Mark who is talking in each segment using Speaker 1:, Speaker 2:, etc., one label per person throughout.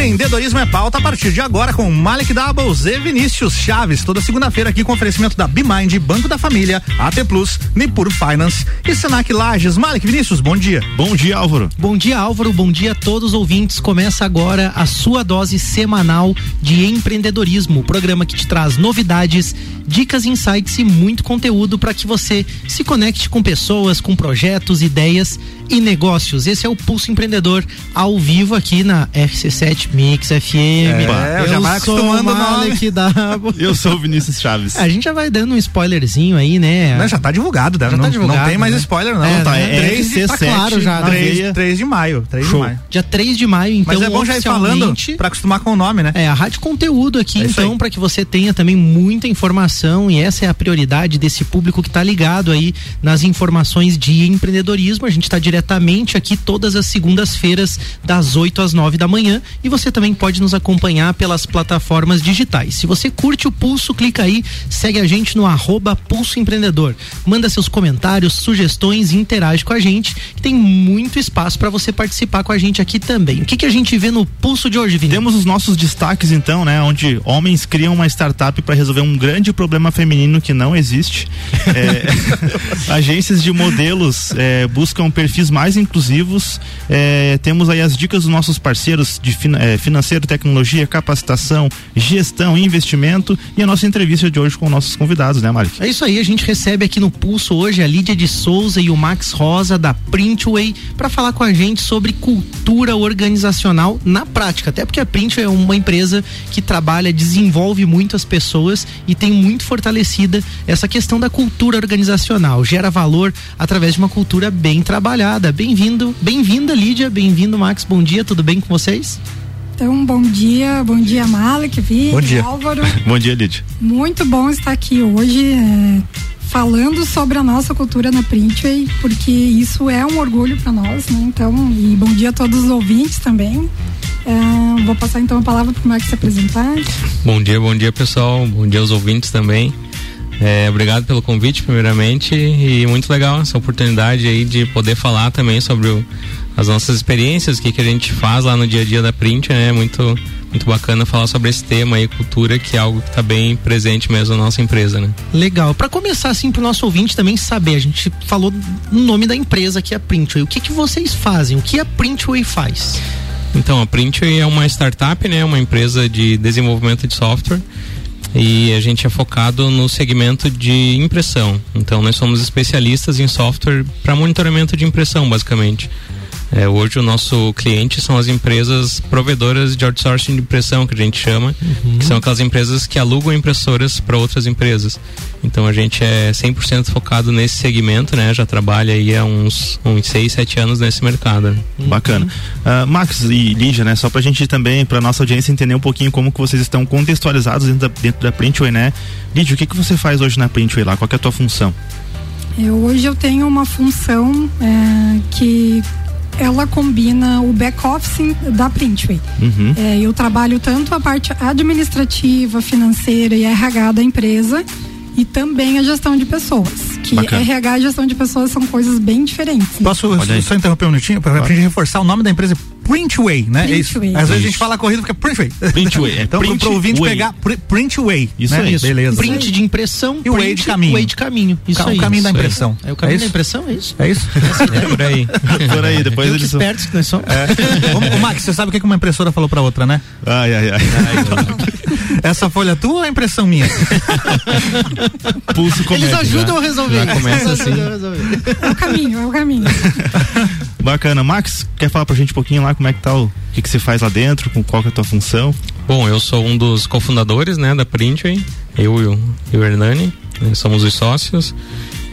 Speaker 1: Empreendedorismo é pauta a partir de agora com Malik Doubles e Vinícius Chaves. Toda segunda-feira aqui com oferecimento da BeMind, Banco da Família, AT Plus, Nipur Finance e Senac Lages. Malik Vinícius, bom dia.
Speaker 2: Bom dia, Álvaro.
Speaker 3: Bom dia, Álvaro. Bom dia a todos os ouvintes. Começa agora a sua dose semanal de empreendedorismo, o programa que te traz novidades, dicas, insights e muito conteúdo para que você se conecte com pessoas, com projetos, ideias e negócios. Esse é o Pulso Empreendedor ao vivo aqui na RC7 Mix FM.
Speaker 1: É, eu já vai acostumando o
Speaker 3: Malek W.
Speaker 2: Eu sou o Vinícius Chaves.
Speaker 3: A gente já vai dando um spoilerzinho aí, né?
Speaker 1: Não, já tá divulgado, né?
Speaker 3: Já
Speaker 1: não,
Speaker 3: tá divulgado,
Speaker 1: não tem mais
Speaker 3: né?
Speaker 1: spoiler, não.
Speaker 3: É,
Speaker 1: tá,
Speaker 3: né?
Speaker 1: é,
Speaker 3: Três de-
Speaker 1: RC7,
Speaker 3: tá claro já, né?
Speaker 1: 3, 3 de maio. 3 de
Speaker 2: Show.
Speaker 1: maio.
Speaker 3: Dia 3 de maio, então.
Speaker 1: Mas é bom já ir falando pra acostumar com o nome, né?
Speaker 3: É, a Rádio Conteúdo aqui,
Speaker 1: É
Speaker 3: então, para que você tenha também muita informação e essa é a prioridade desse público que está ligado aí nas informações de empreendedorismo. A gente está diretamente aqui todas as segundas-feiras, das 8 às 9 da manhã. E você também pode nos acompanhar pelas plataformas digitais. Se você curte o Pulso, clica aí, segue a gente no arroba Pulso Empreendedor. Manda seus comentários, sugestões interage com a gente, que tem muito espaço para você participar com a gente aqui também. O que, que a gente vê no Pulso de hoje, Vinícius?
Speaker 2: Temos os nossos destaques então, né? Onde homens criam uma startup para resolver um grande problema feminino que não existe. É, agências de modelos é, buscam perfis mais inclusivos. É, temos aí as dicas dos nossos parceiros de fin- é, financeiro, tecnologia, capacitação, gestão, investimento e a nossa entrevista de hoje com nossos convidados, né, Malik?
Speaker 3: É isso aí, a gente recebe aqui no Pulso hoje a Lídia de Souza e o Max Rosa da Printway para falar com a gente sobre cultura organizacional na prática. Até porque a Printway é uma empresa que trabalha, desenvolve muito as pessoas e tem muito fortalecida essa questão da cultura organizacional. Gera valor através de uma cultura bem trabalhada. Bem-vindo, bem-vinda Lídia, bem-vindo Max. Bom dia, tudo bem com vocês?
Speaker 4: Então, bom dia, bom dia, Malek, Vini,
Speaker 1: Bom dia.
Speaker 4: Álvaro.
Speaker 2: Bom dia, Lídia.
Speaker 4: Muito bom estar aqui hoje é, falando sobre a nossa cultura na Printway, porque isso é um orgulho para nós, né? Então, e bom dia a todos os ouvintes também. É, vou passar então a palavra para o Max se apresentar.
Speaker 5: Bom dia, bom dia pessoal, bom dia aos ouvintes também. É, obrigado pelo convite, primeiramente, e muito legal essa oportunidade aí de poder falar também sobre o- as nossas experiências, o que, que a gente faz lá no dia a dia da Print, né? Muito, muito bacana falar sobre esse tema aí, cultura, que é algo que está bem presente mesmo na nossa empresa, né?
Speaker 3: Legal. Para começar assim pro nosso ouvinte também saber, a gente falou no nome da empresa que é a Printway. O que que vocês fazem? O que a Printway faz?
Speaker 5: Então, a Printway é uma startup, né? Uma empresa de desenvolvimento de software e a gente é focado no segmento de impressão. Então, nós somos especialistas em software para monitoramento de impressão, basicamente. É, hoje o nosso cliente são as empresas provedoras de outsourcing de impressão, que a gente chama, que são aquelas empresas que alugam impressoras para outras empresas. Então a gente é 100% focado nesse segmento, né? Já trabalha aí há uns, uns 6, 7 anos nesse mercado. né?
Speaker 2: Bacana. Ah, Max e Lígia, né? Só pra gente também, pra nossa audiência entender um pouquinho como que vocês estão contextualizados dentro da, dentro da Printway, né? Lígia, o que que você faz hoje na Printway lá? Qual que é a tua função?
Speaker 4: Eu, hoje eu tenho uma função é, que ela combina o back-office da Printway.
Speaker 2: Uhum.
Speaker 4: É, eu trabalho tanto a parte administrativa, financeira e RH da empresa e também a gestão de pessoas. Que
Speaker 2: Bacana.
Speaker 4: RH e gestão de pessoas são coisas bem diferentes. né?
Speaker 1: Posso só interromper um minutinho pra gente reforçar o nome da empresa Printway, né? É isso.
Speaker 4: Printway.
Speaker 1: Às vezes a
Speaker 2: Isso.
Speaker 1: gente fala corrida porque é Printway.
Speaker 2: Printway, é
Speaker 1: então pro, pro ouvinte
Speaker 2: Printway.
Speaker 1: pegar Pr- Printway.
Speaker 2: Isso
Speaker 1: né?
Speaker 2: aí.
Speaker 1: Beleza.
Speaker 3: Print de impressão
Speaker 1: E o
Speaker 3: print,
Speaker 1: way de caminho.
Speaker 3: way de caminho. Isso
Speaker 1: Ca- o
Speaker 3: aí.
Speaker 1: caminho da
Speaker 3: Isso aí.
Speaker 1: impressão.
Speaker 3: É o caminho
Speaker 1: É
Speaker 3: da
Speaker 1: isso?
Speaker 3: impressão, é isso?
Speaker 1: É isso?
Speaker 5: É por aí.
Speaker 2: Por aí, depois eles.
Speaker 3: espertos que nós somos.
Speaker 1: Ô, Max, você sabe o que uma impressora falou pra outra, né?
Speaker 2: Ai, ai, ai.
Speaker 1: Essa folha é tua ou é impressão minha?
Speaker 2: Pulso comédia.
Speaker 3: Eles ajudam a resolver.
Speaker 5: já começa
Speaker 3: Eles ajudam
Speaker 5: assim.
Speaker 3: a resolver.
Speaker 4: É o caminho, é o caminho.
Speaker 2: Bacana. Max, quer falar pra gente um pouquinho lá como é que tá o, que que você faz lá dentro, com qual que é a tua função?
Speaker 5: Bom, eu sou um dos cofundadores, né, da Printway. Eu e o, e o Hernani, né, somos os sócios.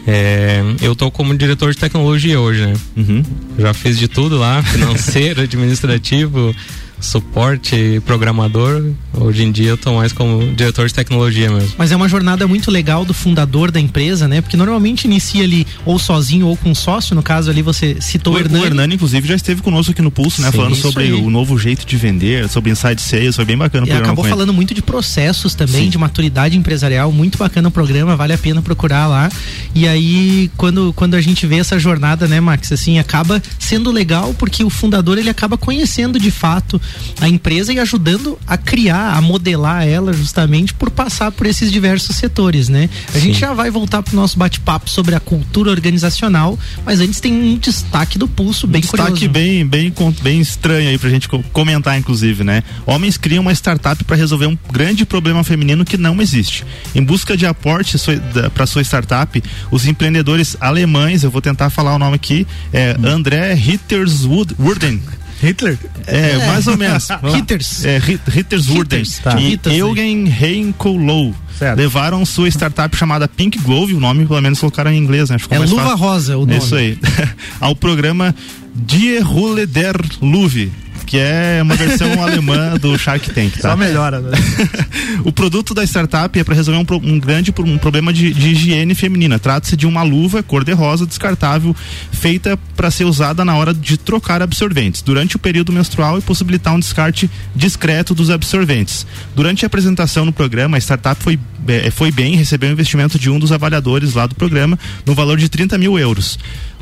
Speaker 5: É, eu tô como diretor de tecnologia hoje, né?
Speaker 2: Uhum.
Speaker 5: Já fiz de tudo lá, financeiro, administrativo, suporte, programador. Hoje em dia eu tô mais como diretor de tecnologia mesmo.
Speaker 3: Mas é uma jornada muito legal do fundador da empresa, né? Porque normalmente inicia ali ou sozinho ou com sócio. No caso ali você citou
Speaker 2: O,
Speaker 3: o
Speaker 2: o
Speaker 3: Hernani.
Speaker 2: Hernani, inclusive, já esteve conosco aqui no Pulso, né?
Speaker 5: Sim,
Speaker 2: falando sobre
Speaker 3: aí.
Speaker 2: o novo jeito de vender, sobre inside sales, foi bem bacana o
Speaker 3: E
Speaker 2: programa
Speaker 3: acabou
Speaker 2: ele.
Speaker 3: falando muito de processos também,
Speaker 2: Sim.
Speaker 3: de maturidade empresarial, muito bacana o programa, vale a pena procurar lá. E aí, quando, quando a gente vê essa jornada, né, Max, assim, acaba sendo legal porque o fundador ele acaba conhecendo de fato a empresa e ajudando a criar, a modelar ela justamente por passar por esses diversos setores, né? A Sim. gente já vai voltar pro nosso bate-papo sobre a cultura organizacional, mas antes tem um destaque do pulso bem um
Speaker 2: destaque
Speaker 3: curioso.
Speaker 2: bem, bem, bem estranho aí pra gente comentar, inclusive, né? Homens criam uma startup para resolver um grande problema feminino que não existe. Em busca de aporte para sua startup, os empreendedores alemães, eu vou tentar falar o nome aqui, é André Ritterswurden.
Speaker 1: Hitler?
Speaker 2: É, é, mais ou menos.
Speaker 3: Hitters.
Speaker 2: É, Ritterswurden. Tá. E Eugen Heinkolou. Levaram sua startup chamada Pink Glove, o nome pelo menos colocaram em inglês, né?
Speaker 3: Ficou é Luva fácil. Rosa o nome.
Speaker 2: Isso aí. Ao programa Die Rolle der Luve que é uma versão alemã do Shark Tank. Tá?
Speaker 1: Só melhora, né?
Speaker 2: o produto da startup é para resolver um, um, grande um problema de, de higiene feminina. Trata-se de uma luva cor-de-rosa descartável feita para ser usada na hora de trocar absorventes durante o período menstrual e possibilitar um descarte discreto dos absorventes. Durante a apresentação no programa, a startup foi, é, foi bem, recebeu um investimento de um dos avaliadores lá do programa no valor de 30 mil euros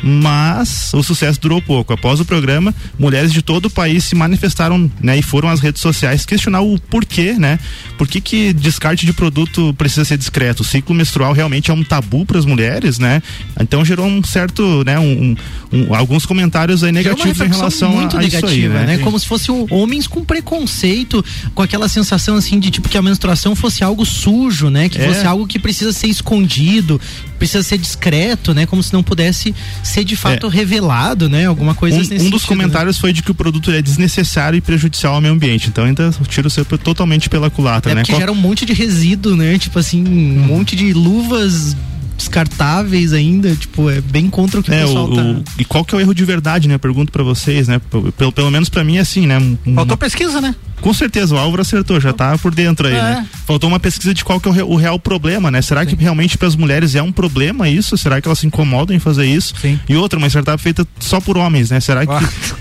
Speaker 2: mas o sucesso durou pouco. Após o programa, mulheres de todo o país se manifestaram né, e foram às redes sociais questionar o porquê, né? Por que, que descarte de produto precisa ser discreto? O ciclo menstrual realmente é um tabu para as mulheres, né? Então gerou um certo, né, um, um, alguns comentários aí negativos em relação
Speaker 3: muito
Speaker 2: a, a
Speaker 3: negativa,
Speaker 2: isso aí, né?
Speaker 3: né? Como se fossem homens com preconceito, com aquela sensação assim de tipo que a menstruação fosse algo sujo, né? Que é. fosse algo que precisa ser escondido, precisa ser discreto, né? Como se não pudesse ser de fato é. revelado, né? Alguma coisa
Speaker 2: um,
Speaker 3: assim.
Speaker 2: Um dos né? comentários né? foi de que o produto é desnecessário e prejudicial ao meio ambiente. Então ainda tira o seu totalmente pela culatra,
Speaker 3: é
Speaker 2: né?
Speaker 3: Porque Qual... gera um monte de resíduo, né? Tipo assim, um hum. monte de luvas descartáveis ainda, tipo, é bem contra o que é, o pessoal tá... O,
Speaker 2: e qual que é o erro de verdade, né? Pergunto para vocês, né? Pelo, pelo menos para mim é assim, né?
Speaker 1: Faltou pesquisa, né?
Speaker 2: Com certeza, o Álvaro acertou, já tá por dentro aí, é. né? Faltou uma pesquisa de qual que é o, o real problema, né? Será Sim. que realmente para as mulheres é um problema isso? Será que elas se incomodam em fazer isso?
Speaker 1: Sim.
Speaker 2: E outra, uma startup feita só por homens, né? Será que ah.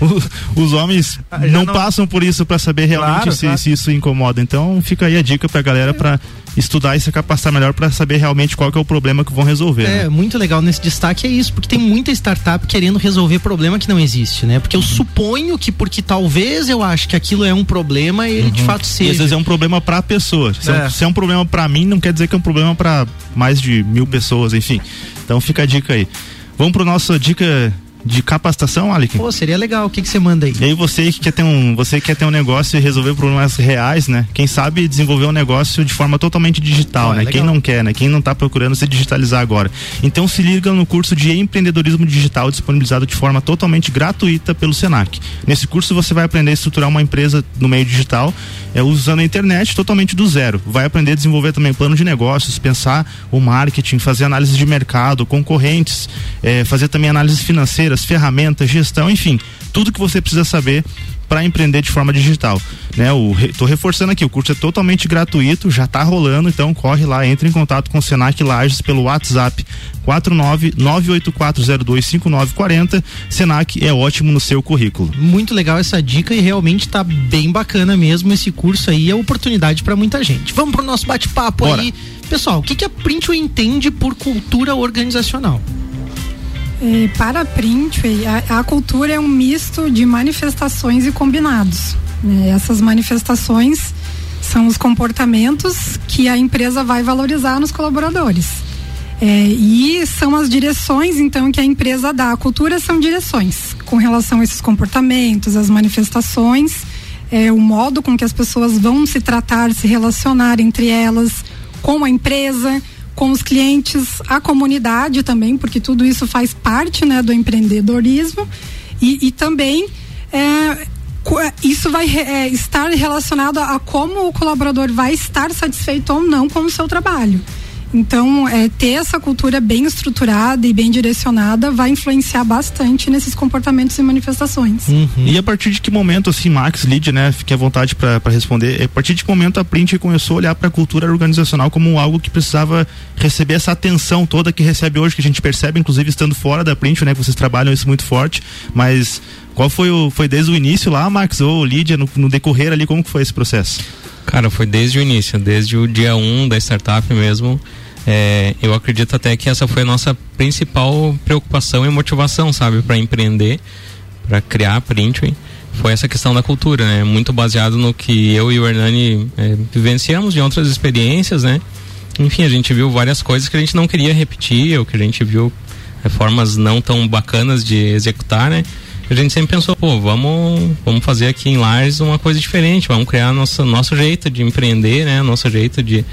Speaker 2: o, os homens ah, não, não, passam por isso para saber realmente claro, se, claro. se, isso incomoda? Então fica aí a dica pra galera para estudar e se capacitar melhor para saber realmente qual que é o problema que vão resolver.
Speaker 3: É,
Speaker 2: né?
Speaker 3: muito legal nesse destaque é isso, porque tem muita startup querendo resolver problema que não existe, né? Porque eu suponho que porque talvez eu acho que aquilo é um problema, ele uhum. de fato seja.
Speaker 2: E às vezes é um problema para a pessoa. Se é. se é um problema para mim, não quer dizer que é um problema para mais de mil pessoas, enfim. Então fica a dica aí. Vamos para nossa dica de capacitação, Alec?
Speaker 3: Pô, seria legal. O que que você manda aí?
Speaker 2: E aí você que quer ter um, você quer ter um negócio e resolver problemas reais, né? Quem sabe desenvolver um negócio de forma totalmente digital, né? Quem não quer, né? Quem não está procurando se digitalizar agora. Então se liga no curso de empreendedorismo digital disponibilizado de forma totalmente gratuita pelo Senac. Nesse curso você vai aprender a estruturar uma empresa no meio digital, é, usando a internet totalmente do zero. Vai aprender a desenvolver também plano de negócios, pensar o marketing, fazer análise de mercado, concorrentes, é, fazer também análise financeira ferramentas, gestão, enfim, tudo que você precisa saber para empreender de forma digital, né? O tô reforçando aqui, o curso é totalmente gratuito, já está rolando, então corre lá, entre em contato com o Senac Lages pelo WhatsApp 49984025940. Senac é ótimo no seu currículo.
Speaker 3: Muito legal essa dica e realmente está bem bacana mesmo esse curso aí, é oportunidade para muita gente. Vamos pro nosso bate-papo aí. Pessoal, o que que a Printway entende por cultura organizacional?
Speaker 4: É, para Printway, a, a, cultura é um misto de manifestações e combinados. Né? Essas manifestações são os comportamentos que a empresa vai valorizar nos colaboradores. É, e são as direções, então, que a empresa dá. A cultura são direções com relação a esses comportamentos, as manifestações, é, o modo com que as pessoas vão se tratar, se relacionar entre elas, com a empresa com os clientes, a comunidade também, porque tudo isso faz parte né, do empreendedorismo e, e também é, isso vai é, estar relacionado a como o colaborador vai estar satisfeito ou não com o seu trabalho. Então, é, ter essa cultura bem estruturada e bem direcionada vai influenciar bastante nesses comportamentos e manifestações.
Speaker 2: Uhum. E a partir de que momento, assim, Max, Lid, né, fique à vontade para responder, a partir de que momento a Print começou a olhar para a cultura organizacional como algo que precisava receber essa atenção toda que recebe hoje, que a gente percebe, inclusive estando fora da Print, né, que vocês trabalham isso muito forte, mas qual foi o, foi desde o início lá, Max, ou Lídia, no, no decorrer ali, como que foi esse processo?
Speaker 5: Cara, foi desde o início, desde o dia 1 um da startup mesmo. É, eu acredito até que essa foi a nossa principal preocupação e motivação, sabe, para empreender, para criar a Printway. foi essa questão da cultura, né? Muito baseado no que eu e o Hernani é, vivenciamos de outras experiências, né? Enfim, a gente viu várias coisas que a gente não queria repetir, ou que a gente viu é, formas não tão bacanas de executar, né? A gente sempre pensou, pô, vamos, vamos fazer aqui em Lares uma coisa diferente, vamos criar nosso, nosso jeito de empreender, né? Nosso jeito de,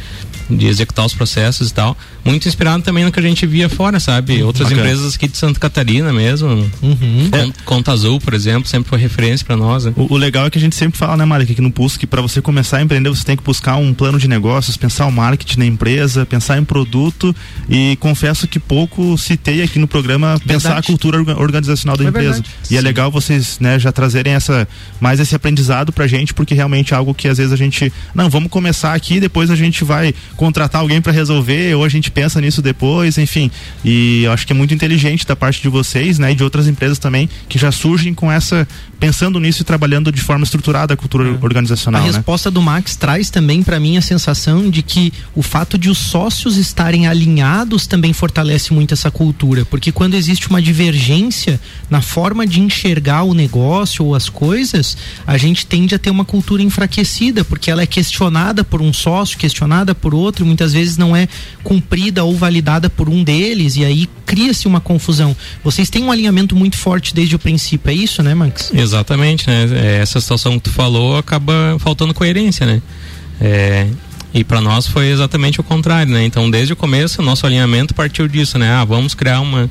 Speaker 5: de executar os processos e tal. Muito inspirado também no que a gente via fora, sabe? Uhum, Outras bacana. empresas aqui de Santa Catarina mesmo. Uhum. É. Conta Azul, por exemplo, sempre foi referência para nós. Né?
Speaker 2: O, o, legal é que a gente sempre fala, né, Malik, aqui no Pulso, que para você começar a empreender, você tem que buscar um plano de negócios, pensar o marketing da empresa, pensar em produto e confesso que pouco citei aqui no programa verdade. pensar a cultura organizacional da é empresa. Verdade. E é Sim. é legal vocês, né, já trazerem essa mais esse aprendizado pra gente, porque realmente é algo que às vezes a gente, não, vamos começar aqui, depois a gente vai contratar alguém para resolver, ou a gente pensa nisso depois, enfim. E eu acho que é muito inteligente da parte de vocês, né, e de outras empresas também que já surgem com essa pensando nisso e trabalhando de forma estruturada a cultura é. organizacional. A
Speaker 3: né? resposta do Max traz também para mim a sensação de que o fato de os sócios estarem alinhados também fortalece muito essa cultura, porque quando existe uma divergência na forma de enxergar o negócio ou as coisas, a gente tende a ter uma cultura enfraquecida, porque ela é questionada por um sócio, questionada por outro, muitas vezes não é cumprida ou validada por um deles e aí cria-se uma confusão. Vocês têm um alinhamento muito forte desde o princípio, é isso, né, Max?
Speaker 5: Exatamente, né? É, essa situação que tu falou acaba faltando coerência, né? É, e para nós foi exatamente o contrário, né? Então, desde o começo, o nosso alinhamento partiu disso, né? Ah, vamos criar uma,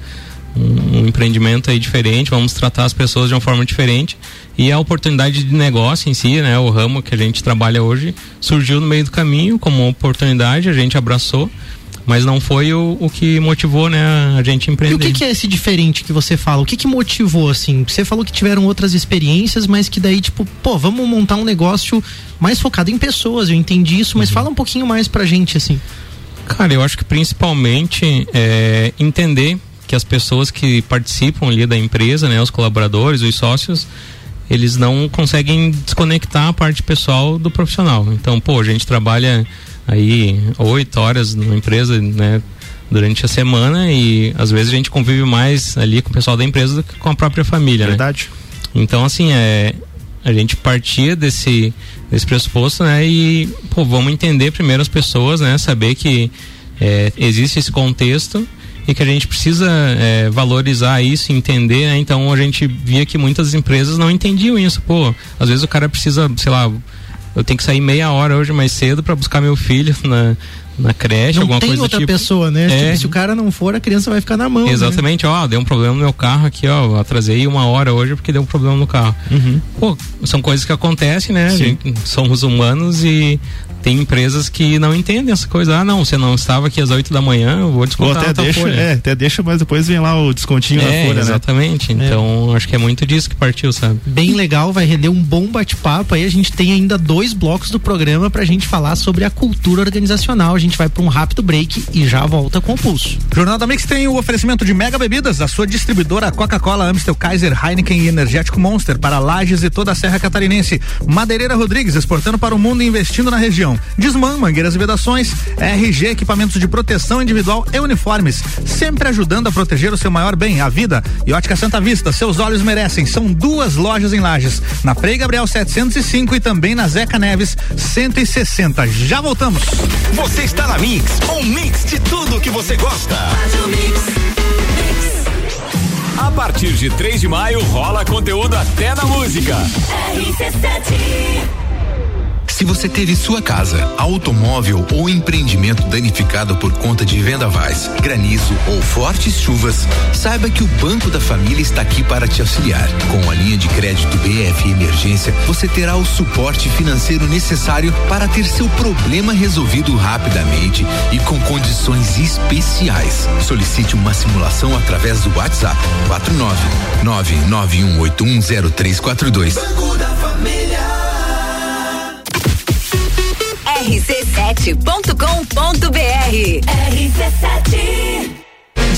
Speaker 5: um, um, empreendimento aí diferente, vamos tratar as pessoas de uma forma diferente. E a oportunidade de negócio em si, né? O ramo que a gente trabalha hoje surgiu no meio do caminho como oportunidade, a gente abraçou mas não foi o, o que motivou né, a gente empreender.
Speaker 3: E o que, que, é esse diferente que você fala? O que, que motivou, assim? Você falou que tiveram outras experiências, mas que daí, tipo, pô, vamos montar um negócio mais focado em pessoas, eu entendi isso, mas uhum. fala um pouquinho mais pra gente, assim.
Speaker 5: Cara, eu acho que principalmente é, entender que as pessoas que participam ali da empresa, né, os colaboradores, os sócios, eles não conseguem desconectar a parte pessoal do profissional. Então, pô, a gente trabalha aí oito horas numa empresa, né? Durante a semana e às vezes a gente convive mais ali com o pessoal da empresa do que com a própria família,
Speaker 2: né? Verdade.
Speaker 5: Né? Então, assim, é, a gente partia desse, desse pressuposto, né? E, pô, vamos entender primeiro as pessoas, né? Saber que é, existe esse contexto e que a gente precisa é, valorizar isso, entender, né? Então a gente via que muitas empresas não entendiam isso. Pô, às vezes o cara precisa, sei lá, eu tenho que sair meia hora hoje mais cedo para buscar meu filho na, na creche,
Speaker 3: não
Speaker 5: alguma
Speaker 3: tem
Speaker 5: coisa
Speaker 3: outra
Speaker 5: tipo.
Speaker 3: pessoa, né?
Speaker 5: É.
Speaker 3: Tipo, se o cara não for, a criança vai ficar na mão.
Speaker 5: Né? Exatamente,
Speaker 3: né?
Speaker 5: ó, deu um problema no meu carro aqui, ó, atrasei uma hora hoje porque deu um problema no carro. Uhum. Pô, são coisas que acontecem, né? Gente, somos humanos e tem empresas que não entendem essa coisa. Ah, não, você não estava aqui às 8 da manhã, eu vou descontar
Speaker 2: Ou até deixa, folha. É, até deixa, mas depois vem lá o descontinho é, na folha,
Speaker 5: exatamente.
Speaker 2: né?
Speaker 5: Exatamente. Então, é. acho que é muito disso que partiu, sabe?
Speaker 3: Bem legal, vai render um bom bate-papo. Aí a gente tem ainda dois blocos do programa pra gente falar sobre a cultura organizacional. A gente vai para um rápido break e já volta com o pulso.
Speaker 1: Jornal da Mix tem o oferecimento de Mega Bebidas, a sua distribuidora Coca-Cola, Amstel, Kaiser, Heineken e Energético Monster para Lages e toda a Serra Catarinense. Madeireira Rodrigues exportando para o mundo e investindo na região. Desmã, mangueiras e vedações, RG, equipamentos de proteção individual e uniformes, sempre ajudando a proteger o seu maior bem, a vida. E Ótica Santa Vista, seus olhos merecem. São duas lojas em Lages, na Frei Gabriel 705 e também na Zeca Neves 160. Já voltamos.
Speaker 6: Você está na Mix, um mix de tudo que você gosta. A partir de 3 de maio rola conteúdo até na música. RC7
Speaker 7: se você teve sua casa, automóvel ou empreendimento danificado por conta de vendavais, granizo ou fortes chuvas, saiba que o Banco da Família está aqui para te auxiliar. Com a linha de crédito BF Emergência, você terá o suporte financeiro necessário para ter seu problema resolvido rapidamente e com condições especiais. Solicite uma simulação através do WhatsApp 49 991810342. Banco da Família
Speaker 8: rc7.com.br. RC7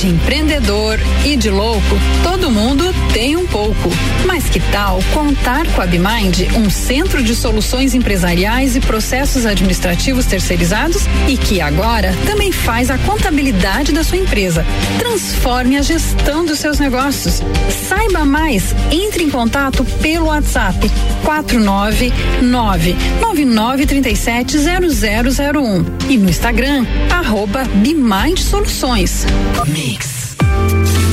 Speaker 8: De empreendedor e de louco, todo mundo tem um pouco. Mas que tal contar com a Bimind, um centro de soluções empresariais e processos administrativos terceirizados e que agora também faz a contabilidade da sua empresa. Transforme a gestão dos seus negócios. Saiba mais, entre em contato pelo WhatsApp 499 9937 0001 e no Instagram arroba Soluções.
Speaker 6: Mix.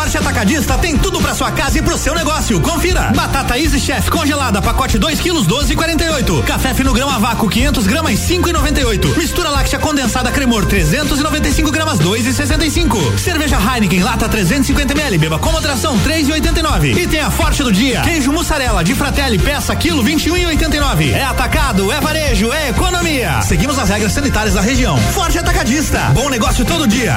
Speaker 9: Forte Atacadista tem tudo para sua casa e pro seu negócio. Confira. Batata Easy Chef congelada, pacote 2 quilos 12,48. Café fino grama vácuo 500 gramas 5,98. Mistura láctea condensada cremor 395 gramas 2,65. Cerveja Heineken lata 350 ml, beba com moderação 3,89. E tem a Forte do dia. Queijo mussarela de Fratelli peça quilo 21,89. É atacado, é varejo, é economia. Seguimos as regras sanitárias da região. Forte Atacadista. Bom negócio todo dia.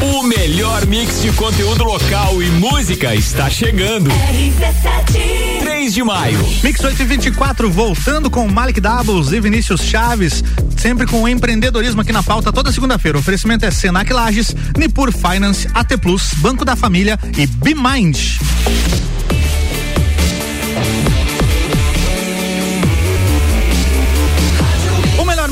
Speaker 6: O melhor mix de conteúdo local e música está chegando. 3 de maio.
Speaker 1: Mix 824 voltando com Malik Doubles e Vinícius Chaves, sempre com empreendedorismo aqui na pauta toda segunda-feira. O oferecimento é Senac Lages, Nipur Finance, AT Plus, Banco da Família e BeMind. O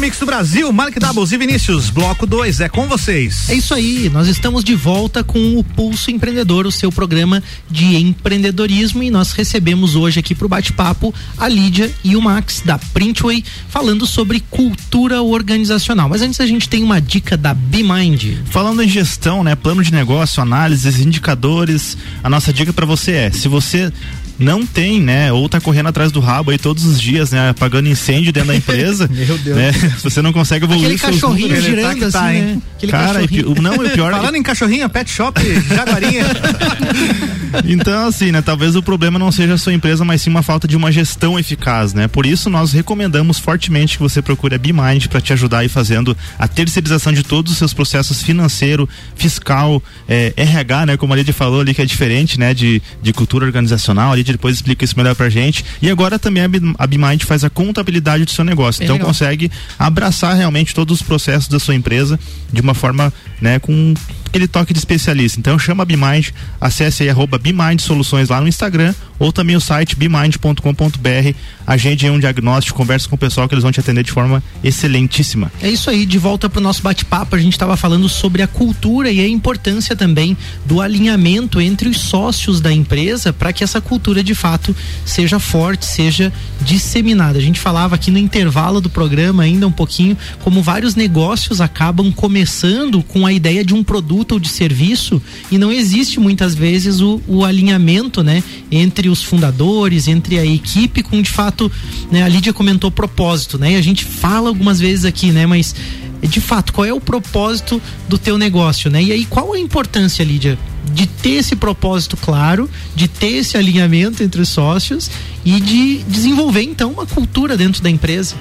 Speaker 1: mix do Brasil, Malik Doubles e Vinícius, bloco 2, é com vocês.
Speaker 3: É isso aí, nós estamos de volta com o Pulso Empreendedor, o seu programa de empreendedorismo e nós recebemos hoje aqui pro bate-papo a Lídia e o Max da Printway falando sobre cultura organizacional. Mas antes a gente tem uma dica da BeMind.
Speaker 2: Falando em gestão, né, plano de negócio, análises, indicadores, a nossa dica para você é, se você não tem, né, ou tá correndo atrás do rabo aí todos os dias, né, apagando incêndio dentro da empresa,
Speaker 1: Meu Deus.
Speaker 2: né, se você não consegue evoluir
Speaker 3: Aquele cachorrinho
Speaker 2: números,
Speaker 3: girando
Speaker 1: tá
Speaker 3: assim,
Speaker 1: tá, hein?
Speaker 3: né? Aquele
Speaker 2: Cara, não, e o pior
Speaker 1: Falando em cachorrinho, pet shop, Jaguarinha.
Speaker 2: Então, assim, né? Talvez o problema não seja a sua empresa, mas sim uma falta de uma gestão eficaz, né? Por isso, nós recomendamos fortemente que você procure a BeMind para te ajudar aí fazendo a terceirização de todos os seus processos financeiro, fiscal, eh, RH, né? Como a Lídia falou ali, que é diferente, né? De, de cultura organizacional. A Depois explica isso melhor pra gente. E agora também a, BeMind faz a contabilidade do seu negócio.
Speaker 3: Bem
Speaker 2: então,
Speaker 3: legal.
Speaker 2: consegue abraçar realmente todos os processos da sua empresa de uma forma, né? Com aquele toque de especialista. Então chama a BeMind, acesse aí arroba Soluções lá no Instagram ou também o site bemind.com.br. Agende um diagnóstico, conversa com o pessoal que eles vão te atender de forma excelentíssima.
Speaker 3: É isso aí, de volta pro nosso bate-papo, a gente estava falando sobre a cultura e a importância também do alinhamento entre os sócios da empresa para que essa cultura de fato seja forte, seja disseminada. A gente falava aqui no intervalo do programa ainda um pouquinho como vários negócios acabam começando com a ideia de um produto ou de serviço e não existe muitas vezes o, o alinhamento, né, entre os fundadores, entre a equipe com de fato, né, a Lídia comentou propósito, né, e a gente fala algumas vezes aqui, né, mas de fato, qual é o propósito do teu negócio, né? E aí, qual a importância, Lídia, de ter esse propósito claro, de ter esse alinhamento entre os sócios e de desenvolver então uma cultura dentro da empresa.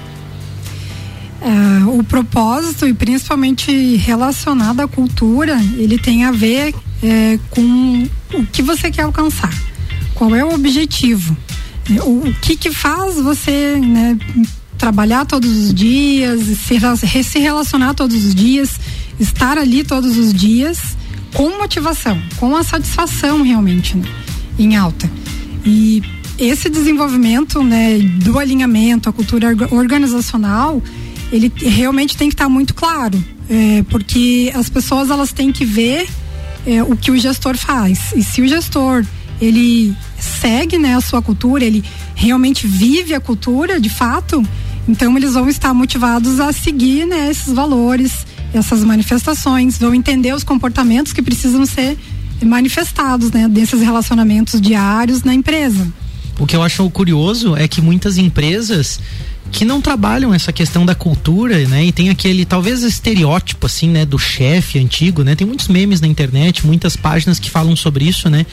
Speaker 4: É, o propósito e principalmente relacionado à cultura, ele tem a ver é, com o que você quer alcançar, qual é o objetivo, é, o, o que que faz você né, trabalhar todos os dias, se, se relacionar todos os dias, estar ali todos os dias com motivação, com a satisfação realmente né, em alta. E esse desenvolvimento né, do alinhamento, a cultura organizacional, ele realmente tem que estar muito claro, é, porque as pessoas elas têm que ver é, o que o gestor faz. E se o gestor ele segue né, a sua cultura, ele realmente vive a cultura de fato, então eles vão estar motivados a seguir né, esses valores, essas manifestações, vão entender os comportamentos que precisam ser manifestados né, desses relacionamentos diários na empresa.
Speaker 3: O que eu acho curioso é que muitas empresas que não trabalham essa questão da cultura, né? E tem aquele talvez estereótipo assim, né, do chefe antigo, né? Tem muitos memes na internet, muitas páginas que falam sobre isso, né?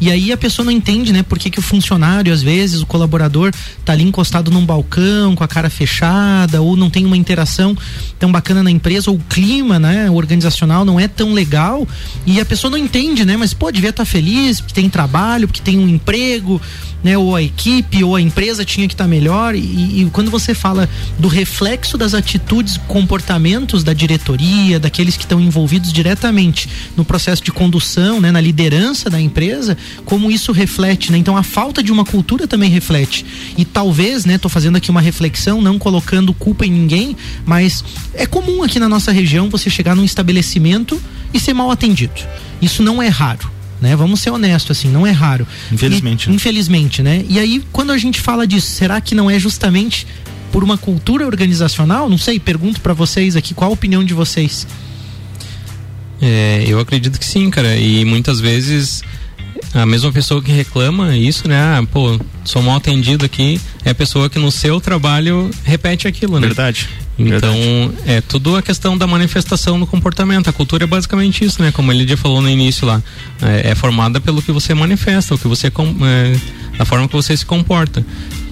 Speaker 3: E aí a pessoa não entende, né, por que, que o funcionário às vezes o colaborador tá ali encostado num balcão com a cara fechada ou não tem uma interação tão bacana na empresa ou o clima, né, organizacional não é tão legal e a pessoa não entende, né? Mas pô, devia estar tá feliz porque tem trabalho, porque tem um emprego, né? Ou a equipe ou a empresa tinha que estar tá melhor. E, e, quando você fala do reflexo das atitudes, comportamentos da diretoria, daqueles que estão envolvidos diretamente no processo de condução, né? Na liderança da empresa, como isso reflete, né? Então a falta de uma cultura também reflete. E talvez, né? Tô fazendo aqui uma reflexão, não colocando culpa em ninguém, mas é comum aqui na nossa região você chegar num estabelecimento e ser mal atendido. Isso não é raro né? Vamos ser honestos, assim, não é raro.
Speaker 2: Infelizmente.
Speaker 3: E, né? Infelizmente, né? E aí, quando a gente fala disso, será que não é justamente por uma cultura organizacional? Não sei, pergunto para vocês aqui, qual a opinião de vocês?
Speaker 5: É, eu acredito que sim, cara. E muitas vezes a mesma pessoa que reclama isso, né? Ah, pô, sou mal atendido aqui, é a pessoa que no seu trabalho repete aquilo, né?
Speaker 2: Verdade.
Speaker 5: Então, é tudo a questão da manifestação no comportamento. A cultura é basicamente isso, né? Como ele já falou no início lá. É, é formada pelo que você manifesta, o que você. É, da forma que você se comporta.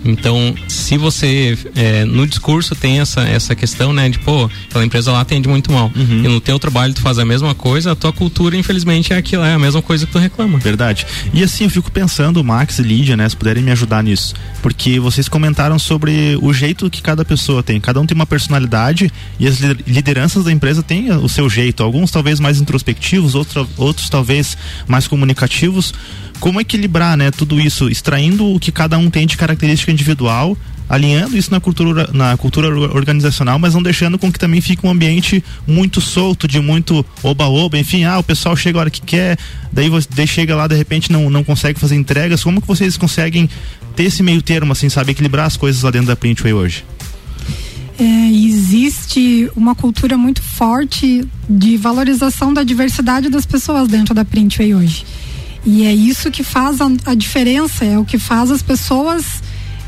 Speaker 5: Então, se você é, no discurso tem essa, essa questão, né, de pô, aquela empresa lá atende muito mal. Uhum. E no teu trabalho tu faz a mesma coisa, a tua cultura, infelizmente, é aquilo, é a mesma coisa que tu reclama.
Speaker 2: Verdade. E assim, eu fico pensando, Max e Lídia, né, se puderem me ajudar nisso. Porque vocês comentaram sobre o jeito que cada pessoa tem. Cada um tem uma personalidade e as lideranças da empresa têm o seu jeito. Alguns talvez mais introspectivos, outros, outros talvez mais comunicativos como equilibrar, né, tudo isso, extraindo o que cada um tem de característica individual, alinhando isso na cultura, na cultura organizacional, mas não deixando com que também fique um ambiente muito solto, de muito oba-oba, enfim, ah, o pessoal chega a hora que quer, daí você chega lá, de repente não, não consegue fazer entregas, como que vocês conseguem ter esse meio termo, assim, sabe, equilibrar as coisas lá dentro da Printway hoje?
Speaker 4: É, existe uma cultura muito forte de valorização da diversidade das pessoas dentro da Printway hoje. E é isso que faz a, a diferença, é o que faz as pessoas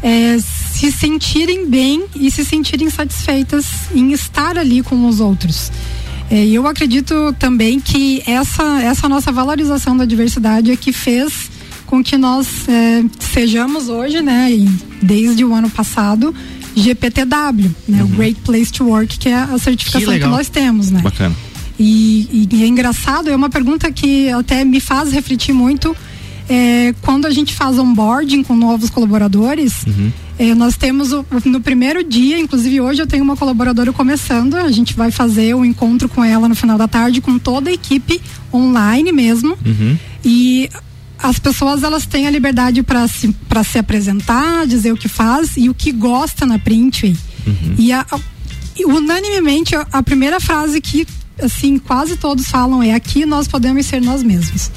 Speaker 4: é, se sentirem bem e se sentirem satisfeitas em estar ali com os outros. É, eu acredito também que essa, essa nossa valorização da diversidade é que fez com que nós é, sejamos hoje, né, desde o ano passado, GPTW, né, uhum. o Great Place to Work, que é a certificação que, que nós temos, né?
Speaker 2: Bacana.
Speaker 4: E, e, é engraçado, é uma pergunta que até me faz refletir muito. É, quando a gente faz onboarding com novos colaboradores, uhum. é, nós temos o, no primeiro dia, inclusive hoje eu tenho uma colaboradora começando, a gente vai fazer o um encontro com ela no final da tarde com toda a equipe online mesmo. Uhum. E as pessoas elas têm a liberdade para se, se apresentar, dizer o que faz e o que gosta na print. Uhum. E a, unanimemente a primeira frase que assim, quase todos falam é aqui nós podemos ser nós mesmos.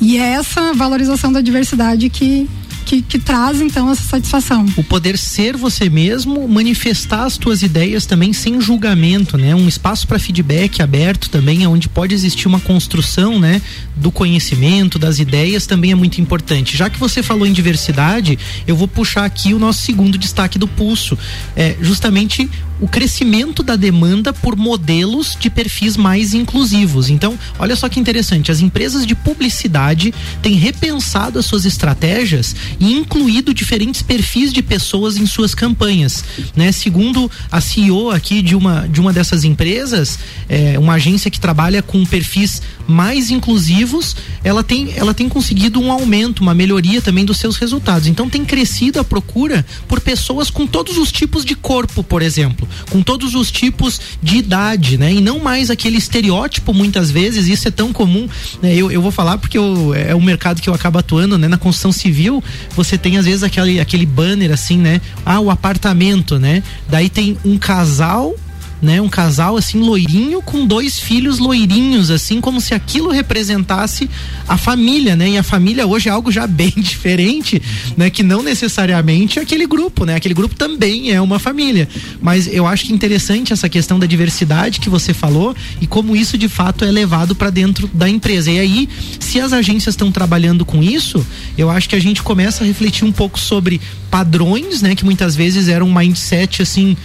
Speaker 4: E é essa valorização da diversidade que, que, que traz então essa satisfação.
Speaker 3: O poder ser você mesmo, manifestar as tuas ideias também sem julgamento, né? Um espaço para feedback aberto também, onde pode existir uma construção, né, do conhecimento, das ideias, também é muito importante. Já que você falou em diversidade, eu vou puxar aqui o nosso segundo destaque do pulso, é justamente o crescimento da demanda por modelos de perfis mais inclusivos. Então, olha só que interessante, as empresas de publicidade têm repensado as suas estratégias e incluído diferentes perfis de pessoas em suas campanhas, né? Segundo a CEO aqui de uma de uma dessas empresas, é, uma agência que trabalha com perfis mais inclusivos, ela tem ela tem conseguido um aumento, uma melhoria também dos seus resultados. Então, tem crescido a procura por pessoas com todos os tipos de corpo, por exemplo com todos os tipos de idade, né? E não mais aquele estereótipo, muitas vezes, isso é tão comum, né? Eu, eu vou falar porque eu, é um mercado que eu acabo atuando, né? Na construção civil, você tem às vezes aquele, aquele banner assim, né? Ah, o apartamento, né? Daí tem um casal né? Um casal assim loirinho com dois filhos loirinhos, assim como se aquilo representasse a família, né? E a família hoje é algo já bem diferente, né? Que não necessariamente é aquele grupo, né? Aquele grupo também é uma família. Mas eu acho que interessante essa questão da diversidade que você falou e como isso de fato é levado para dentro da empresa. E aí, se as agências estão trabalhando com isso, eu acho que a gente começa a refletir um pouco sobre padrões, né? Que muitas vezes eram um mindset assim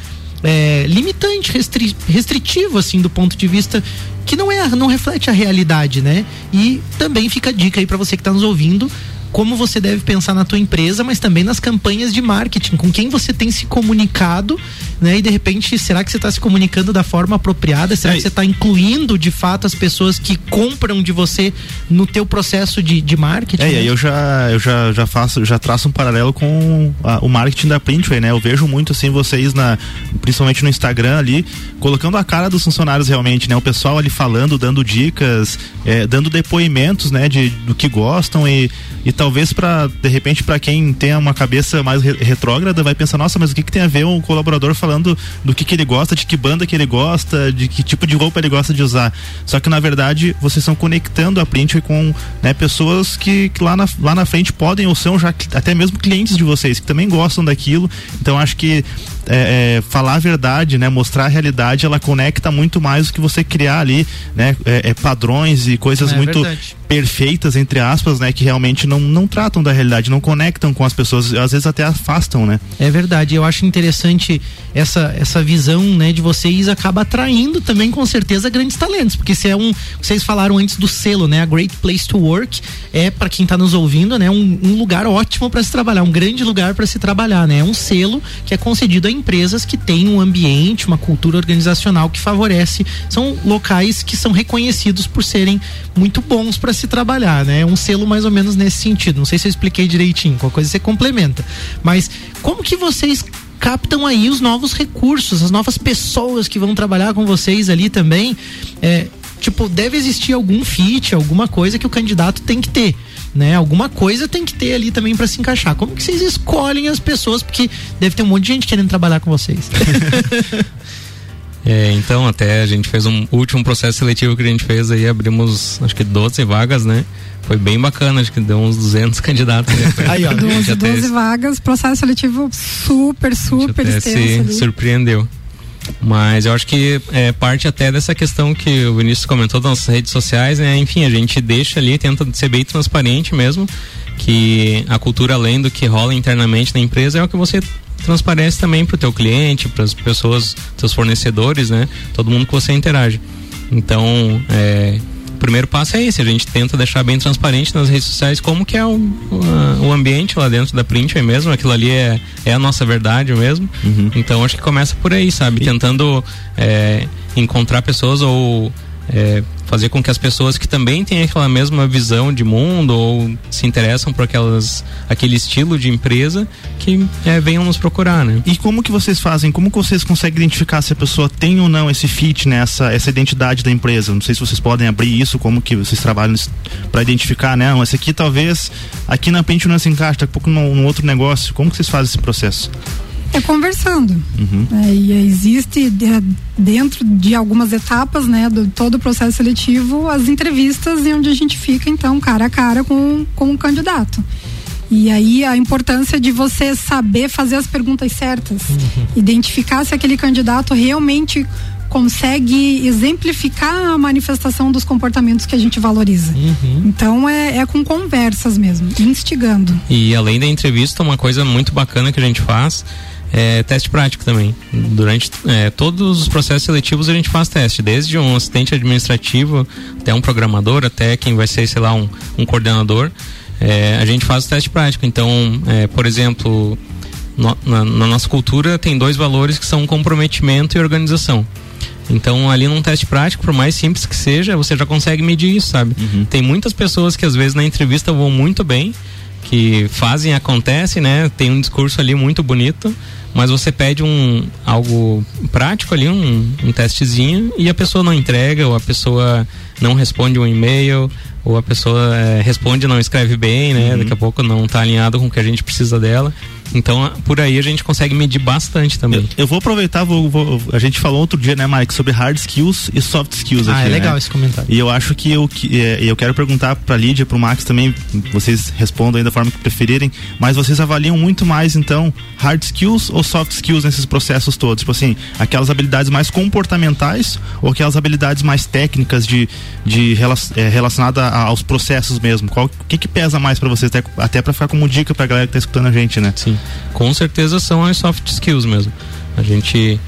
Speaker 3: é, limitante, restri restritivo, assim, do ponto de vista que não é, não reflete a realidade, né? E também fica a dica aí para você que está nos ouvindo como você deve pensar na tua empresa, mas também nas campanhas de marketing, com quem você tem se comunicado, né? E de repente, será que você está se comunicando da forma apropriada? Será é. que você está incluindo de fato as pessoas que compram de você no teu processo de, de marketing?
Speaker 2: É, né? aí eu já, eu já, já faço, já traço um paralelo com a, o marketing da Printway, né? Eu vejo muito assim vocês na, principalmente no Instagram ali, colocando a cara dos funcionários realmente, né? O pessoal ali falando, dando dicas, é, dando depoimentos, né? De, do que gostam e, e talvez para de repente para quem tem uma cabeça mais re retrógrada vai pensar nossa mas o que, que tem a ver um colaborador falando do que, que ele gosta de que banda que ele gosta de que tipo de roupa ele gosta de usar. Só que na verdade vocês estão conectando a Print com né, pessoas que, que, lá, na, lá na frente podem ou são já até mesmo clientes de vocês que também gostam daquilo. Então acho que é, é, falar a verdade, né, mostrar a realidade, ela conecta muito mais do que você criar ali, né, é, é padrões e coisas é muito verdade. perfeitas entre aspas, né, que realmente não, não tratam da realidade, não conectam com as pessoas, às vezes até afastam, né?
Speaker 3: É verdade. Eu acho interessante essa essa visão, né, de vocês acaba atraindo também com certeza grandes talentos, porque se é um, vocês falaram antes do selo, né, a Great Place to Work é para quem está nos ouvindo, né, um, um lugar ótimo para se trabalhar, um grande lugar para se trabalhar, né? É um selo que é concedido a empresas que têm um ambiente, uma cultura organizacional que favorece, são locais que são reconhecidos por serem muito bons para se trabalhar, né? É um selo mais ou menos nesse sentido. Não sei se eu expliquei direitinho, qualquer coisa você complementa. Mas como que vocês captam aí os novos recursos, as novas pessoas que vão trabalhar com vocês ali também? É, tipo, deve existir algum fit, alguma coisa que o candidato tem que ter né? Alguma coisa tem que ter ali também para se encaixar. Como que vocês escolhem as pessoas? Porque deve ter um monte de gente querendo trabalhar com vocês.
Speaker 5: é, então, até a gente fez um último processo seletivo que a gente fez aí, abrimos acho que 12 vagas, né? Foi bem bacana, acho que deu uns 200 candidatos. Né?
Speaker 4: Aí, ó, 12, 12 vagas, processo seletivo super, super extenso.
Speaker 5: Se surpreendeu. Mas eu acho que é parte até dessa questão que o Vinícius comentou das nossas redes sociais, né? Enfim, a gente deixa ali, tenta ser bem transparente mesmo, que a cultura além do que rola internamente na empresa é o que você transparece também para o teu cliente, para as pessoas, seus fornecedores, né? Todo mundo que você interage. Então, é, primeiro passo é esse, a gente tenta deixar bem transparente nas redes sociais como que é o, o, o ambiente lá dentro da Print mesmo, aquilo ali é, é a nossa verdade mesmo. Uhum. Então acho que começa por aí, sabe? Tentando é, encontrar pessoas ou é, fazer com que as pessoas que também têm aquela mesma visão de mundo ou se interessam por aquelas, aquele estilo de empresa que é, venham nos procurar, né?
Speaker 2: E como que vocês fazem? Como que vocês conseguem identificar se a pessoa tem ou não esse fit, né? Essa, identidade da empresa? Não sei se vocês podem abrir isso, como que vocês trabalham para identificar, né? Esse aqui talvez aqui na Pente não se encaixa, daqui a pouco num outro negócio. Como que vocês fazem esse processo?
Speaker 4: É conversando. Uhum. É, e existe dentro de algumas etapas, né, do todo o processo seletivo, as entrevistas e onde a gente fica então cara a cara com, com o candidato. E aí a importância de você saber fazer as perguntas certas, identificar se aquele candidato realmente consegue exemplificar a manifestação dos comportamentos que a gente valoriza. Então é, é com conversas mesmo, instigando.
Speaker 5: E além da entrevista, uma coisa muito bacana que a gente faz é teste prático também. Durante é, todos os processos seletivos a gente faz teste, desde um assistente administrativo até um programador, até quem vai ser, sei lá, um, um coordenador. É, a gente faz o teste prático. Então, é, por exemplo, no- na, na nossa cultura tem dois valores que são comprometimento e organização. Então, ali num teste prático, por mais simples que seja, você já consegue medir isso, sabe? Tem muitas pessoas que às vezes na entrevista vão muito bem, que fazem, acontece, né? Tem um discurso ali muito bonito, mas você pede um algo prático ali, um, um testezinho, e a pessoa não entrega, ou a pessoa não responde um e-mail, ou a pessoa eh, responde e não escreve bem, né? Daqui a pouco não está alinhado com o que a gente precisa dela. Então, a- por aí a gente consegue medir bastante também.
Speaker 2: Eu vou aproveitar, vou, vou- a gente falou outro dia, né, Mike, sobre hard skills e soft skills
Speaker 3: Ah,
Speaker 2: aqui,
Speaker 3: é legal
Speaker 2: né?
Speaker 3: esse comentário.
Speaker 2: E eu acho que eu, que, é, eu quero perguntar pra Lídia, pro Max também, vocês respondam aí da forma que preferirem, mas vocês avaliam muito mais, então, hard skills ou soft skills nesses processos todos? Tipo assim, aquelas habilidades mais comportamentais ou aquelas habilidades mais técnicas de, de é, relacionada a- aos processos mesmo? Qual, o que que pesa mais pra vocês? Até, até pra ficar como dica pra galera que tá escutando a gente, né?
Speaker 5: Sim, com certeza são as soft skills mesmo. A gente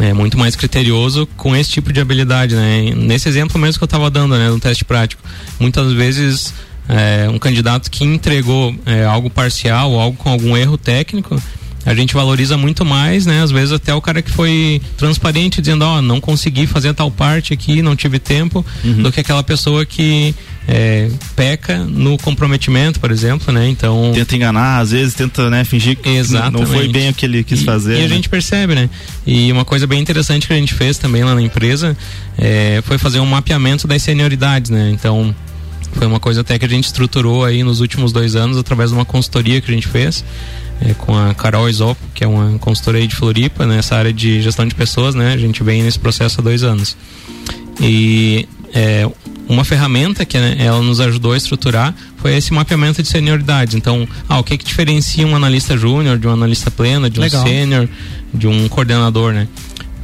Speaker 5: é muito mais criterioso com esse tipo de habilidade, né? Nesse exemplo mesmo que eu estava dando, né, no teste prático, muitas vezes é, um candidato que entregou é, algo parcial algo com algum erro técnico, a gente valoriza muito mais, né? Às vezes até o cara que foi transparente dizendo, ó, não consegui fazer tal parte aqui, não tive tempo, do que aquela pessoa que é, peca no comprometimento, por exemplo, né? Então
Speaker 2: Tenta enganar, às vezes tenta, né, fingir que não- não foi
Speaker 5: Exatamente.
Speaker 2: bem o que ele quis
Speaker 5: E-
Speaker 2: fazer.
Speaker 5: E a
Speaker 2: né?
Speaker 5: gente percebe, né? E uma coisa bem interessante que a gente fez também lá na empresa é, foi fazer um mapeamento das senioridades, né? Então foi uma coisa até que a gente estruturou aí nos últimos dois anos através de uma consultoria que a gente fez é, com a Carol Isopo, que é uma consultora aí de Floripa, nessa área de gestão de pessoas, né? A gente vem nesse processo há dois anos. E é, uma ferramenta que né, ela nos ajudou a estruturar foi esse mapeamento de senioridades. Então, ah, o que que diferencia um analista júnior de um analista pleno, de um
Speaker 3: Legal.
Speaker 5: sênior, de um coordenador, né?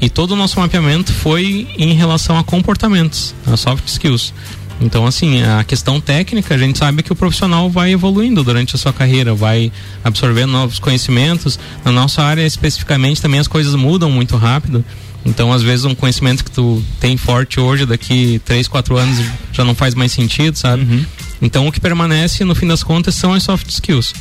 Speaker 5: E todo o nosso mapeamento foi em relação a comportamentos, a soft skills. Então, assim, a questão técnica, a gente sabe que o profissional vai evoluindo durante a sua carreira, vai absorvendo novos conhecimentos. Na nossa área, especificamente, também as coisas mudam muito rápido. Então, às vezes, um conhecimento que tu tem forte hoje, daqui 3, 4 anos, já não faz mais sentido, sabe? Então, o que permanece, no fim das contas, são as soft skills.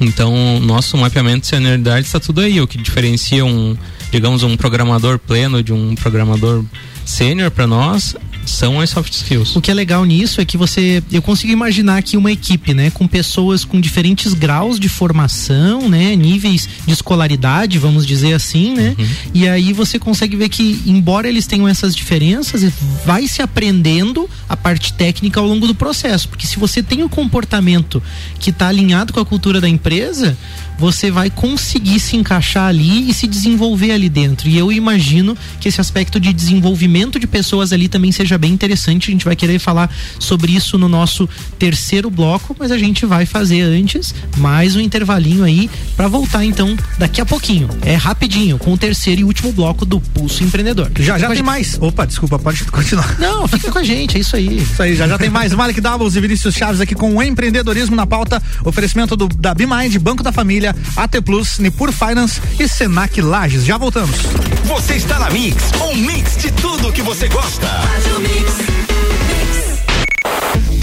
Speaker 5: Então, nosso mapeamento de senioridade está tudo aí. O que diferencia um, digamos, um programador pleno de um programador sênior para nós são as soft skills.
Speaker 3: O que é legal nisso é que você, eu consigo imaginar aqui uma equipe, né, com pessoas com diferentes graus de formação, né, níveis de escolaridade, vamos dizer assim, né? E aí você consegue ver que embora eles tenham essas diferenças, vai se aprendendo a parte técnica ao longo do processo, porque se você tem um comportamento que está alinhado com a cultura da empresa, você vai conseguir se encaixar ali e se desenvolver ali dentro. E eu imagino que esse aspecto de desenvolvimento de pessoas ali também seja bem interessante. A gente vai querer falar sobre isso no nosso terceiro bloco, mas a gente vai fazer antes mais um intervalinho aí para voltar então daqui a pouquinho. É rapidinho com o terceiro e último bloco do Pulso Empreendedor.
Speaker 1: Já já tem
Speaker 3: gente.
Speaker 1: mais. Opa, desculpa, pode continuar.
Speaker 3: Não, fica com a gente, é isso aí.
Speaker 1: Isso aí, já já tem mais. Malik Davos e Vinícius Chaves aqui com o empreendedorismo na pauta. Oferecimento do, da BeMind, Banco da Família, AT Plus, Nipur Finance e Senac Lages. Já voltamos.
Speaker 10: Você está na Mix, um mix de tudo que você gosta.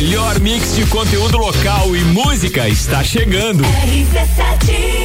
Speaker 11: Melhor mix de conteúdo local e música está chegando.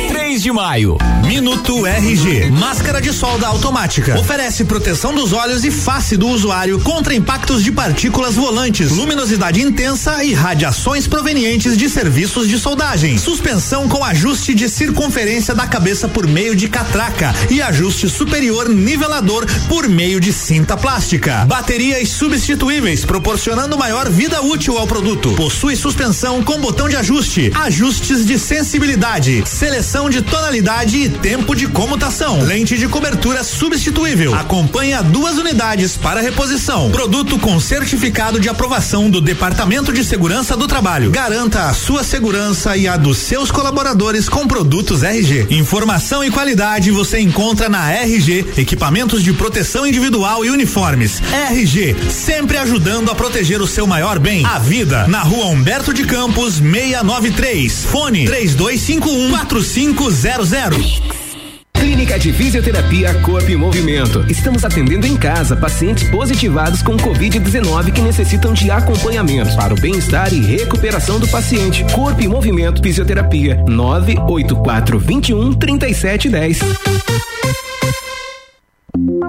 Speaker 11: 3 de maio.
Speaker 1: Minuto RG. Máscara de solda automática. Oferece proteção dos olhos e face do usuário contra impactos de partículas volantes, luminosidade intensa e radiações provenientes de serviços de soldagem. Suspensão com ajuste de circunferência da cabeça por meio de catraca e ajuste superior nivelador por meio de cinta plástica. Baterias substituíveis, proporcionando maior vida útil ao produto. Possui suspensão com botão de ajuste, ajustes de sensibilidade, seleção de tonalidade e tempo de comutação. Lente de cobertura substituível. Acompanha duas unidades para reposição. Produto com certificado de aprovação do Departamento de Segurança do Trabalho. Garanta a sua segurança e a dos seus colaboradores com produtos RG. Informação e qualidade você encontra na RG, equipamentos de proteção individual e uniformes. RG, sempre ajudando a proteger o seu maior bem, a. Na rua Humberto de Campos, 693. Fone 3251 4500.
Speaker 12: Clínica de Fisioterapia Corpo e Movimento. Estamos atendendo em casa pacientes positivados com Covid-19 que necessitam de acompanhamento para o bem-estar e recuperação do paciente. Corpo e Movimento Fisioterapia 984 21 3710.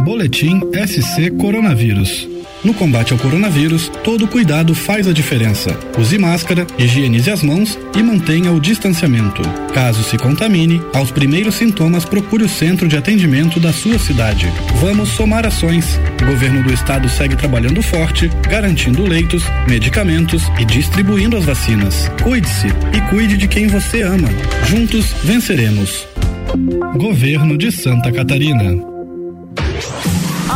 Speaker 13: Boletim SC Coronavírus. No combate ao coronavírus, todo cuidado faz a diferença. Use máscara, higienize as mãos e mantenha o distanciamento. Caso se contamine, aos primeiros sintomas procure o centro de atendimento da sua cidade. Vamos somar ações. O governo do estado segue trabalhando forte, garantindo leitos, medicamentos e distribuindo as vacinas. Cuide-se e cuide de quem você ama. Juntos venceremos. Governo de Santa Catarina.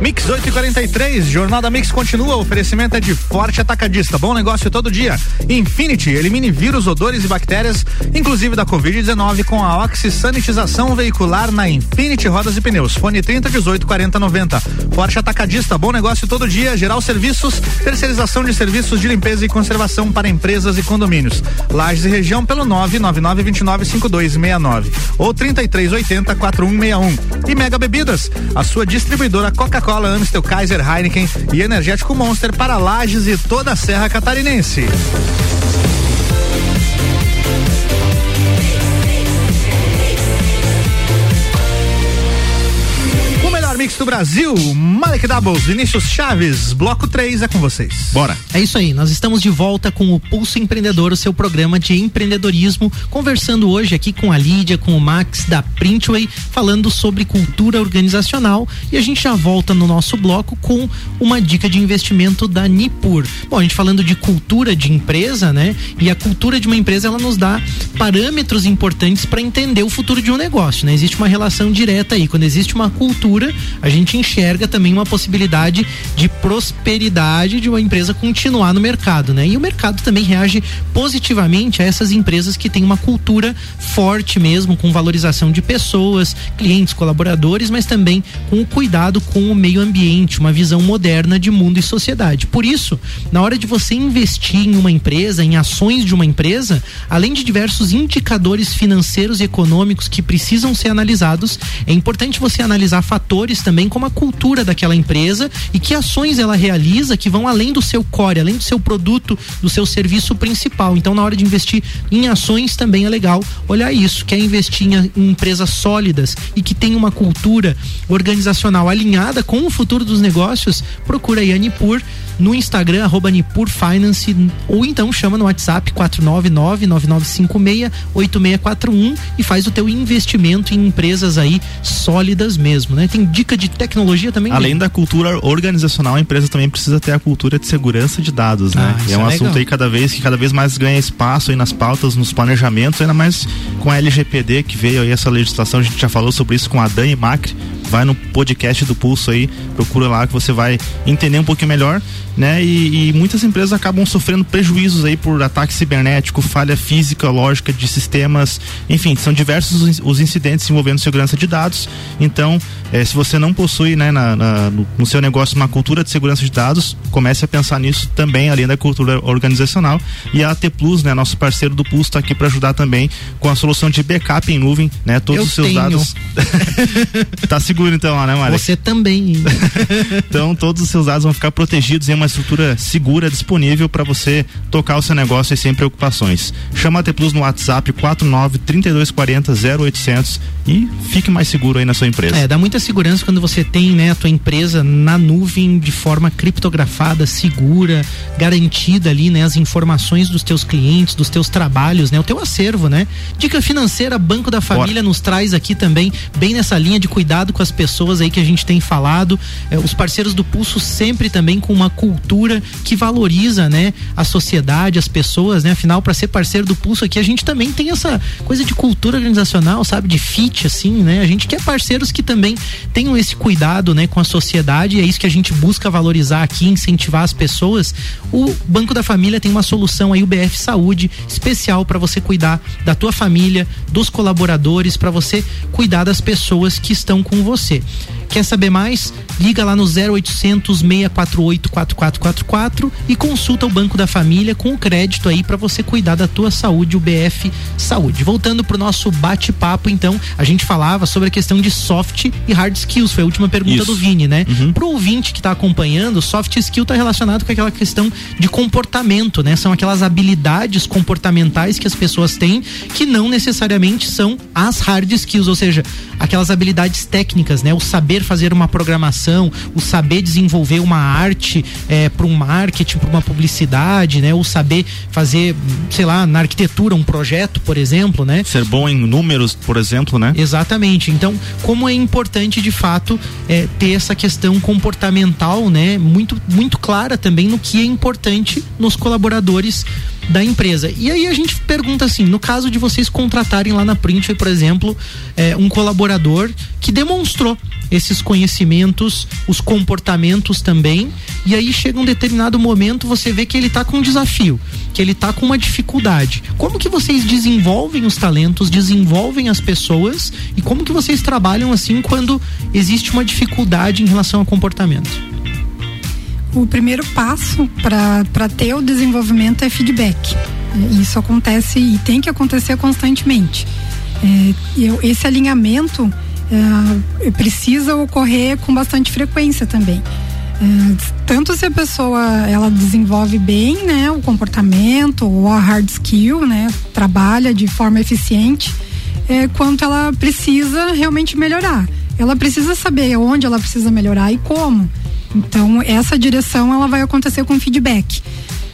Speaker 1: Mix 8 e 43, Jornal da Mix continua. Oferecimento é de forte atacadista. Bom negócio todo dia. Infinity, elimine vírus, odores e bactérias, inclusive da Covid-19, com a oxisanitização veicular na Infinity Rodas e Pneus. Fone 30 18 40 90. Forte atacadista, bom negócio todo dia. Geral Serviços, terceirização de serviços de limpeza e conservação para empresas e condomínios. Lages e região pelo 999 29 5269 ou 33 80 4161. E Mega Bebidas, a sua distribuidora Coca-Cola, Amstel, Kaiser, Heineken e Energético Monster para Lages e toda a Serra Catarinense. Mix do Brasil, Malik Doubles, Vinícius Chaves, bloco 3 é com vocês.
Speaker 3: Bora. É isso aí, nós estamos de volta com o Pulso Empreendedor, o seu programa de empreendedorismo, conversando hoje aqui com a Lídia, com o Max da Printway, falando sobre cultura organizacional e a gente já volta no nosso bloco com uma dica de investimento da Nipur. Bom, a gente falando de cultura de empresa, né? E a cultura de uma empresa ela nos dá parâmetros importantes para entender o futuro de um negócio, né? Existe uma relação direta aí, quando existe uma cultura, a gente enxerga também uma possibilidade de prosperidade de uma empresa continuar no mercado, né? E o mercado também reage positivamente a essas empresas que têm uma cultura forte mesmo, com valorização de pessoas, clientes, colaboradores, mas também com o cuidado com o meio ambiente, uma visão moderna de mundo e sociedade. Por isso, na hora de você investir em uma empresa, em ações de uma empresa, além de diversos indicadores financeiros e econômicos que precisam ser analisados, é importante você analisar fatores também como a cultura daquela empresa e que ações ela realiza que vão além do seu core, além do seu produto, do seu serviço principal. Então, na hora de investir em ações também é legal olhar isso. Quer investir em, em empresas sólidas e que tem uma cultura organizacional alinhada com o futuro dos negócios, procura aí a Nipur no Instagram, arroba Nipur Finance, ou então chama no WhatsApp 499-9956-8641 e faz o teu investimento em empresas aí sólidas mesmo, né? Tem dica de tecnologia também?
Speaker 2: Além da cultura organizacional, a empresa também precisa ter a cultura de segurança de dados, né?
Speaker 3: Ah,
Speaker 2: é um
Speaker 3: é
Speaker 2: assunto
Speaker 3: legal.
Speaker 2: aí cada vez que cada vez mais ganha espaço aí nas pautas, nos planejamentos, ainda mais com a LGPD que veio aí essa legislação, a gente já falou sobre isso com a Dani Macri, vai no podcast do Pulso aí, procura lá que você vai entender um pouquinho melhor, né? E, e muitas empresas acabam sofrendo prejuízos aí por ataque cibernético, falha física, lógica de sistemas, enfim, são diversos os in- os incidentes envolvendo segurança de dados. Então, eh, se você não possui, né, na- na- no, seu negócio uma cultura de segurança de dados, comece a pensar nisso também, além da cultura organizacional. E a AT Plus, né, nosso parceiro do Pulso, está aqui para ajudar também com a solução de backup em nuvem, né? Todos
Speaker 3: Eu
Speaker 2: os seus
Speaker 3: tenho.
Speaker 2: dados. tá seguro então, lá, né, Mário?
Speaker 3: Você também.
Speaker 2: Então, todos os seus dados vão ficar protegidos em uma estrutura segura disponível para você tocar o seu negócio e sem preocupações. Chama a T Plus no WhatsApp 49 3240 0800 e fique mais seguro aí na sua empresa.
Speaker 3: É, dá muita segurança quando você tem, né, a tua empresa na nuvem de forma criptografada, segura, garantida ali, né, as informações dos teus clientes, dos teus trabalhos, né, o teu acervo, né? Dica financeira, Banco da Família nos traz aqui também, bem nessa linha de cuidado com as pessoas aí que a gente tem falado. É, os parceiros do Pulso sempre também com uma cultura que valoriza, né, a sociedade, as pessoas, né? Afinal, para ser parceiro do Pulso aqui, a gente também tem essa coisa de cultura organizacional, sabe, de fit assim, né? A gente quer parceiros que também tenham esse cuidado, né, com a sociedade, e é isso que a gente busca valorizar aqui, incentivar as pessoas. O Banco da Família tem uma solução aí, o BF Saúde, especial para você cuidar da tua família, dos colaboradores, para você cuidar das pessoas que estão com você. Quer saber mais? Liga lá no 0800 648 4444 e consulta o Banco da Família com o crédito aí para você cuidar da tua saúde, o BF Saúde. Voltando pro nosso bate-papo, então, a gente falava sobre a questão de soft e hard skills, foi a última pergunta
Speaker 2: Isso.
Speaker 3: do Vini, né? Pro ouvinte que tá acompanhando, soft skill tá relacionado com aquela questão de comportamento, né? São aquelas habilidades comportamentais que as pessoas têm que não necessariamente são as hard skills, ou seja, aquelas habilidades técnicas, né? O saber fazer uma programação, o saber desenvolver uma arte é, para um marketing, para uma publicidade, né? O saber fazer, sei lá, na arquitetura um projeto, por exemplo, né?
Speaker 2: Ser bom em números, por exemplo, né?
Speaker 3: Exatamente. Então, como é importante de fato é, ter essa questão comportamental, né, muito muito clara também no que é importante nos colaboradores da empresa. E aí a gente pergunta assim, no caso de vocês contratarem lá na Print, por exemplo, é, um colaborador que demonstrou esses conhecimentos, os comportamentos também, e aí chega um determinado momento você vê que ele tá com um desafio, que ele tá com uma dificuldade. Como que vocês desenvolvem os talentos, desenvolvem as pessoas e como que vocês trabalham assim quando existe uma dificuldade em relação ao comportamento?
Speaker 4: O primeiro passo para ter o desenvolvimento é feedback. É, Isso acontece e tem que acontecer constantemente. É, esse alinhamento é, precisa ocorrer com bastante frequência também. É, tanto se a pessoa ela desenvolve bem né, o comportamento ou a hard skill, né, trabalha de forma eficiente, é, quanto ela precisa realmente melhorar. Ela precisa saber onde ela precisa melhorar e como. Então, essa direção ela vai acontecer com feedback.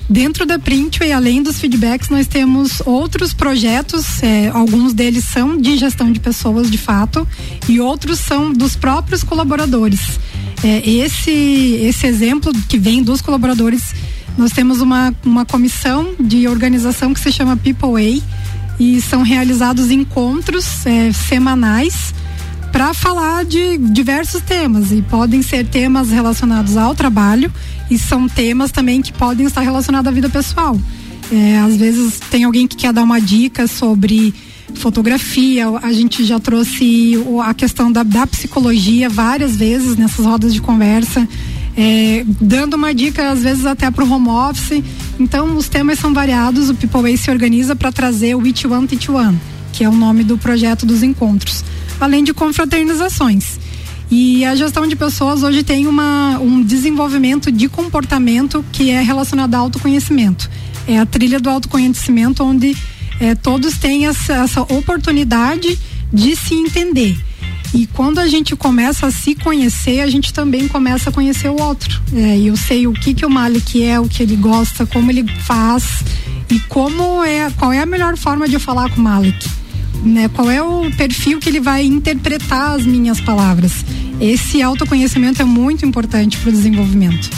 Speaker 4: Dentro da Printway, além dos feedbacks, nós temos outros projetos, é, alguns deles são de gestão de pessoas de fato, e outros são dos próprios colaboradores. É, esse, esse exemplo que vem dos colaboradores, nós temos uma, uma comissão de organização que se chama People Way, e são realizados encontros é, semanais para falar de diversos temas e podem ser temas relacionados ao trabalho e são temas também que podem estar relacionados à vida pessoal. É, às vezes tem alguém que quer dar uma dica sobre fotografia, a gente já trouxe a questão da, da psicologia várias vezes nessas rodas de conversa, é, dando uma dica às vezes até para o home office. Então os temas são variados, o People Way se organiza para trazer o Each One Teach One, que é o nome do projeto dos encontros além de confraternizações. E a gestão de pessoas hoje tem uma, um desenvolvimento de comportamento que é relacionado ao autoconhecimento. É a trilha do autoconhecimento onde é, todos têm essa, essa oportunidade de se entender. E quando a gente começa a se conhecer, a gente também começa a conhecer o outro. É, eu sei o que que o Malik é, o que ele gosta, como ele faz e como é, qual é a melhor forma de falar com o Malik. Né? Qual é o perfil que ele vai interpretar as minhas palavras. Esse autoconhecimento é muito importante para o desenvolvimento.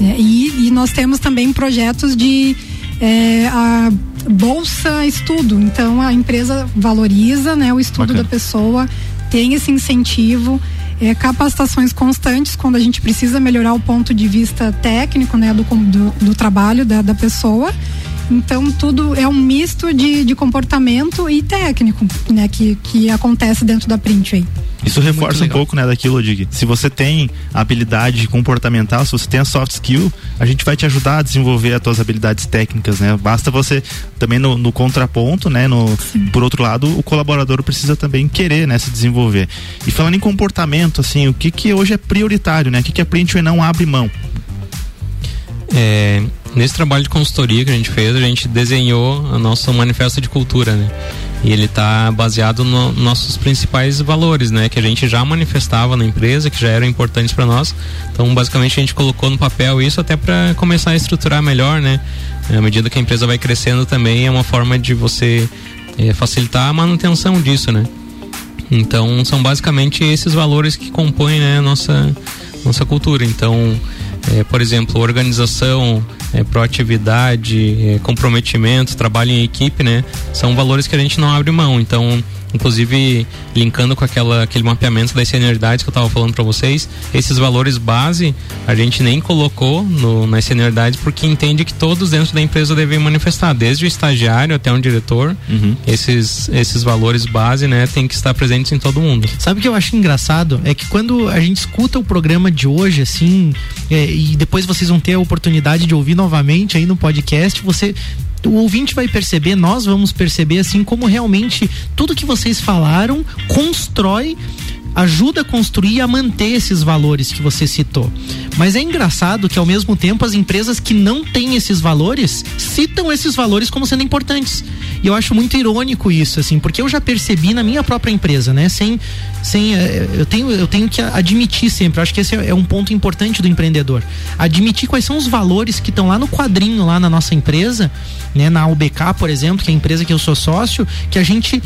Speaker 4: É, e, e, nós temos também projetos de é, a bolsa estudo. Então a empresa valoriza né, o estudo Bacana. da pessoa tem esse incentivo. É, capacitações constantes quando a gente precisa melhorar o ponto de vista técnico né, do, do, do trabalho da, da pessoa. Então tudo é um misto de, de comportamento e técnico, né, que, que acontece dentro da print aí.
Speaker 2: Isso reforça um pouco, né, daquilo, de se você tem a habilidade comportamental, se você tem a soft skill, a gente vai te ajudar a desenvolver as tuas habilidades técnicas, né? Basta você também no, no contraponto, né, no, por outro lado, o colaborador precisa também querer, né, se desenvolver. E falando em comportamento, assim, o que que hoje é prioritário, né? O que que a Printway não abre mão?
Speaker 5: É, nesse trabalho de consultoria que a gente fez, a gente desenhou a nosso manifesto de cultura, né? E ele está baseado nos no nossos principais valores, né? Que a gente já manifestava na empresa, que já eram importantes para nós. Então, basicamente, a gente colocou no papel isso até para começar a estruturar melhor, né? À medida que a empresa vai crescendo também, é uma forma de você é, facilitar a manutenção disso, né? Então, são basicamente esses valores que compõem né, a nossa, nossa cultura. Então, é, por exemplo, organização, é, proatividade, é, comprometimento, trabalho em equipe, né? São valores que a gente não abre mão. Então, inclusive linkando com aquela, aquele mapeamento das senioridades que eu estava falando para vocês, esses valores base a gente nem colocou no, nas senioridades porque entende que todos dentro da empresa devem manifestar, desde o estagiário até um diretor, uhum. esses, esses valores base, né, tem que estar presentes em todo mundo.
Speaker 3: Sabe o que eu acho engraçado? É que quando a gente escuta o programa de hoje, assim, é, e depois vocês vão ter a oportunidade de ouvir novamente aí no podcast, você o ouvinte vai perceber, nós vamos perceber assim como realmente tudo que vocês falaram constrói ajuda a construir e a manter esses valores que você citou. Mas é engraçado que ao mesmo tempo as empresas que não têm esses valores citam esses valores como sendo importantes. E eu acho muito irônico isso, assim, porque eu já percebi na minha própria empresa, né? Sem, sem eh, eu tenho, eu tenho que admitir sempre. Eu acho que esse é um ponto importante do empreendedor. Admitir quais são os valores que estão lá no quadrinho lá na nossa empresa, né? Na UBK, por exemplo, que é a empresa que eu sou sócio, que a gente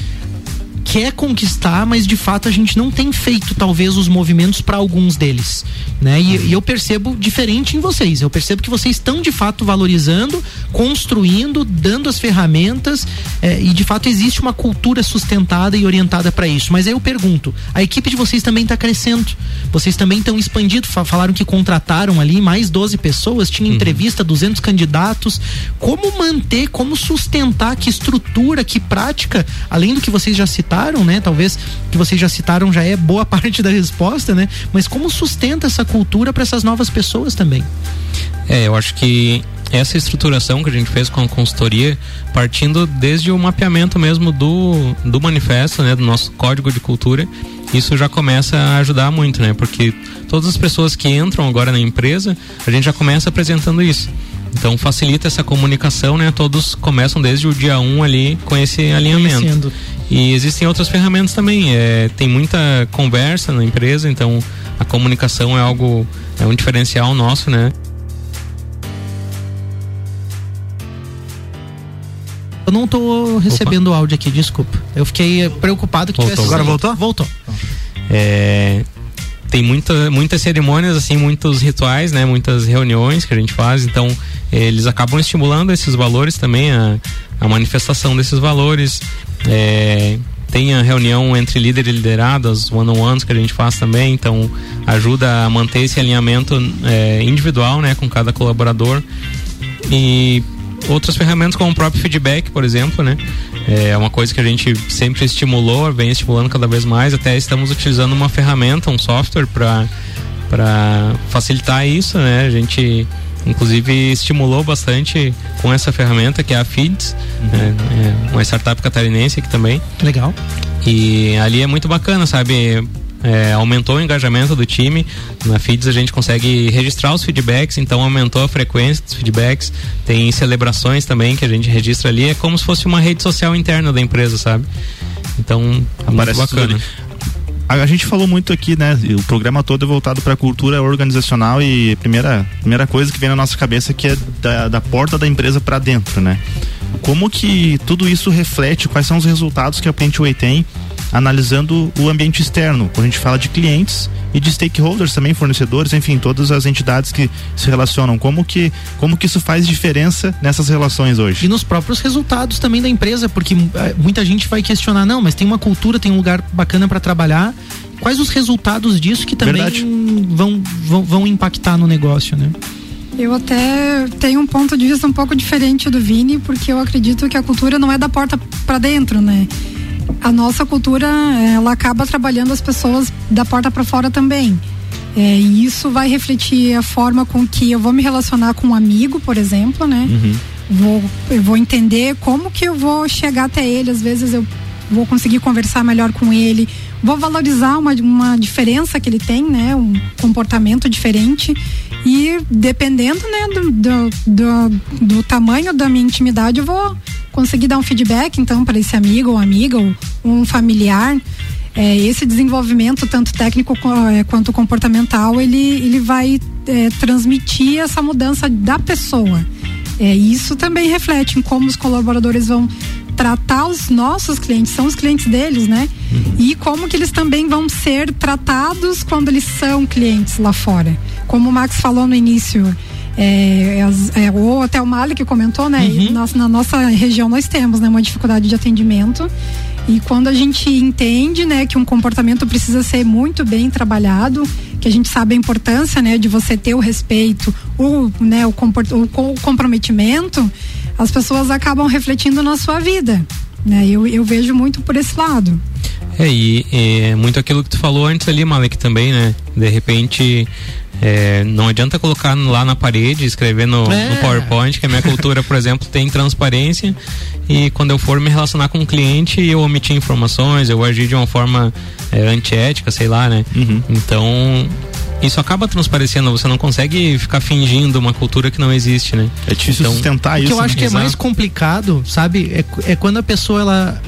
Speaker 3: quer conquistar, mas de fato a gente não tem feito talvez os movimentos para alguns deles, né? E, e, eu percebo diferente em vocês. Eu percebo que vocês estão de fato valorizando, construindo, dando as ferramentas é, e de fato existe uma cultura sustentada e orientada para isso. Mas aí eu pergunto, a equipe de vocês também está crescendo? Vocês também estão expandindo? Falaram que contrataram ali mais 12 pessoas, tinha uhum. entrevista, 200 candidatos. Como manter, como sustentar, que estrutura, que prática, além do que vocês já citaram citaram, né? Talvez que vocês já citaram já é boa parte da resposta, né? Mas como sustenta essa cultura para essas novas pessoas também?
Speaker 5: É, eu acho que essa estruturação que a gente fez com a consultoria, partindo desde o mapeamento mesmo do, do manifesto, né, do nosso código de cultura, isso já começa a ajudar muito, né? Porque todas as pessoas que entram agora na empresa, a gente já começa apresentando isso. Então facilita essa comunicação, né? Todos começam desde o dia 1 um ali com esse alinhamento. Conhecendo. E existem outras ferramentas também. É, tem muita conversa na empresa, então a comunicação é algo, é um diferencial nosso, né?
Speaker 3: Eu não estou recebendo o áudio aqui, desculpa. Eu fiquei preocupado que
Speaker 1: voltou. tivesse. Agora voltou?
Speaker 3: Voltou.
Speaker 5: É, tem muita, muitas cerimônias, assim, muitos rituais, né? Muitas reuniões que a gente faz, então eles acabam estimulando esses valores também, a, a manifestação desses valores. É, tem a reunião entre líder e lideradas, one-on-ones que a gente faz também, então ajuda a manter esse alinhamento é, individual, né, com cada colaborador. E outras ferramentas como o próprio feedback, por exemplo, né? É uma coisa que a gente sempre estimulou, vem estimulando cada vez mais, até estamos utilizando uma ferramenta, um software para para facilitar isso, né? A gente inclusive estimulou bastante com essa ferramenta que é a Feeds, uhum. né? é uma startup catarinense aqui também.
Speaker 3: Legal.
Speaker 5: E ali é muito bacana, sabe? É, aumentou o engajamento do time. Na Feeds a gente consegue registrar os feedbacks, então aumentou a frequência dos feedbacks. Tem celebrações também que a gente registra ali. É como se fosse uma rede social interna da empresa, sabe? Então, é muito
Speaker 2: Parece
Speaker 5: bacana.
Speaker 2: A, gente falou muito aqui, né? O programa todo é voltado para a cultura organizacional e a primeira, primeira coisa que vem na nossa cabeça que é da, da porta da empresa para dentro, né? Como que tudo isso reflete, quais são os resultados que a Pentway tem analisando o ambiente externo, quando a gente fala de clientes e de stakeholders também, fornecedores, enfim, todas as entidades que se relacionam, como que, como que isso faz diferença nessas relações hoje?
Speaker 3: E nos próprios resultados também da empresa, porque eh, muita gente vai questionar, não, mas tem uma cultura, tem um lugar bacana para trabalhar. Quais os resultados disso que também
Speaker 2: Verdade.
Speaker 3: vão, vão, vão impactar no negócio, né?
Speaker 4: Eu até tenho um ponto de vista um pouco diferente do Vini, porque eu acredito que a cultura não é da porta para dentro, né? A nossa cultura, ela acaba trabalhando as pessoas da porta para fora também. É, e isso vai refletir a forma com que eu vou me relacionar com um amigo, por exemplo, né? Vou, eu vou entender como que eu vou chegar até ele. Às vezes eu vou conseguir conversar melhor com ele, vou valorizar uma, uma diferença que ele tem, né? Um comportamento diferente. E dependendo né, do, do, do, do tamanho da minha intimidade, eu vou conseguir dar um feedback, então, para esse amigo ou amiga ou um familiar. É, esse desenvolvimento, tanto técnico co- é, quanto comportamental, ele, ele vai é, transmitir essa mudança da pessoa. É, isso também reflete em como os colaboradores vão tratar os nossos clientes, são os clientes deles, né? E como que eles também vão ser tratados quando eles são clientes lá fora. Como o Max falou no início, é, é, ou até o Mali que comentou, né? E nós- na nossa região nós temos né, uma dificuldade de atendimento. E quando a gente entende, né, que um comportamento precisa ser muito bem trabalhado, que a gente sabe a importância, né, de você ter o respeito, o, né, o, o co- comprometimento, as pessoas acabam refletindo na sua vida, né? Eu, eu vejo muito por esse lado.
Speaker 5: É, e é muito aquilo que tu falou antes ali, Malek, também, né? De repente, é, não adianta colocar lá na parede, escrever no,
Speaker 3: É.
Speaker 5: no PowerPoint, que a minha cultura, por exemplo, tem transparência. E quando eu for me relacionar com um cliente, eu omitir informações, eu agir de uma forma é, antiética, sei lá, né? Então, isso acaba transparecendo, você não consegue ficar fingindo uma cultura que não existe, né?
Speaker 2: É difícil sustentar
Speaker 3: O que
Speaker 2: isso.
Speaker 3: eu acho
Speaker 2: né?
Speaker 3: que é mais complicado, sabe? É, é quando a pessoa ela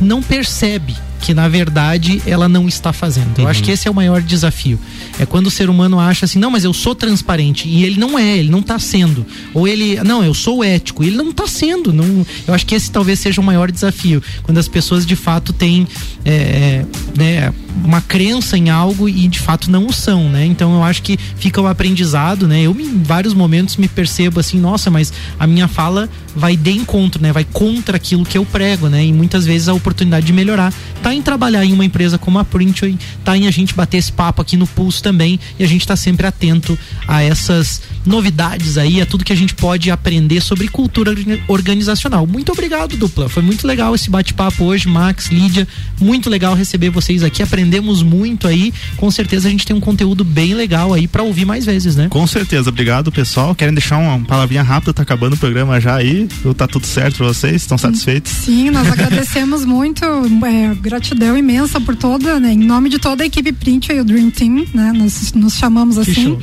Speaker 3: não percebe que na verdade ela não está fazendo. Eu acho que esse é o maior desafio. É quando o ser humano acha assim, não, mas eu sou transparente e ele não é, ele não está sendo. Ou ele, não, eu sou ético, e ele não está sendo. Não, eu acho que esse talvez seja o maior desafio, quando as pessoas de fato têm é, né, uma crença em algo e de fato não o são, né? Então eu acho que fica o aprendizado, né? Eu em vários momentos me percebo assim, nossa, mas a minha fala vai de encontro, né? Vai contra aquilo que eu prego, né? E muitas vezes a oportunidade de melhorar tá em trabalhar em uma empresa como a Printway, tá em a gente bater esse papo aqui no Pulso também e a gente tá sempre atento a essas novidades aí, a tudo que a gente pode aprender sobre cultura orga- organizacional. Muito obrigado, dupla. Foi muito legal esse bate-papo hoje, Max, Lídia. Muito legal receber vocês aqui. Aprendemos muito aí. Com certeza a gente tem um conteúdo bem legal aí pra ouvir mais vezes, né?
Speaker 2: Com certeza, obrigado pessoal. Querem deixar uma palavrinha rápida? Tá acabando o programa já aí? Tá tudo certo pra vocês? Estão satisfeitos?
Speaker 4: Sim, nós agradecemos muito, é, gratidão imensa por toda, né, em nome de toda a equipe Print e o Dream Team, né, nós nos chamamos assim.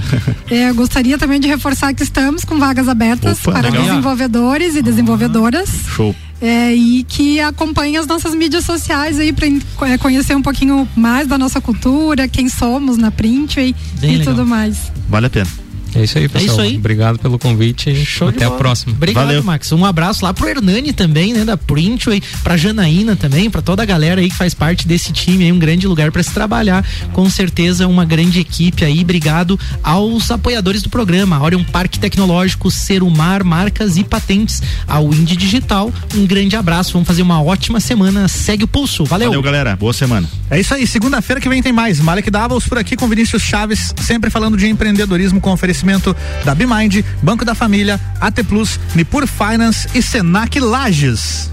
Speaker 4: É, gostaria também de reforçar que estamos com vagas abertas
Speaker 2: Opa,
Speaker 4: para
Speaker 2: legal.
Speaker 4: desenvolvedores e desenvolvedoras.
Speaker 2: Show.
Speaker 4: É, e que acompanhem as nossas mídias sociais aí para conhecer um pouquinho mais da nossa cultura, quem somos na Print e, e tudo mais.
Speaker 2: Vale a pena.
Speaker 5: É isso aí, pessoal.
Speaker 3: isso aí.
Speaker 5: Obrigado pelo convite.
Speaker 3: Show
Speaker 5: Até a próxima.
Speaker 3: Obrigado,
Speaker 2: Valeu.
Speaker 3: Max. Um abraço lá pro Hernani também, né, da Printway, pra Janaína também, pra toda a galera aí que faz parte desse time aí, um grande lugar pra se trabalhar. Com certeza uma grande equipe aí. Obrigado aos apoiadores do programa, Orion Parque Tecnológico, Serumar, Marcas e Patentes, ao Indie Digital. Um grande abraço, vamos fazer uma ótima semana. Segue o pulso. Valeu.
Speaker 2: Valeu, galera. Boa semana.
Speaker 1: É isso aí, segunda-feira que vem tem mais. Malek Davos por aqui com Vinícius Chaves, sempre falando de empreendedorismo com oferecimento da Bimind, Banco da Família, AT Plus, Nipur Finance e Senac Lages.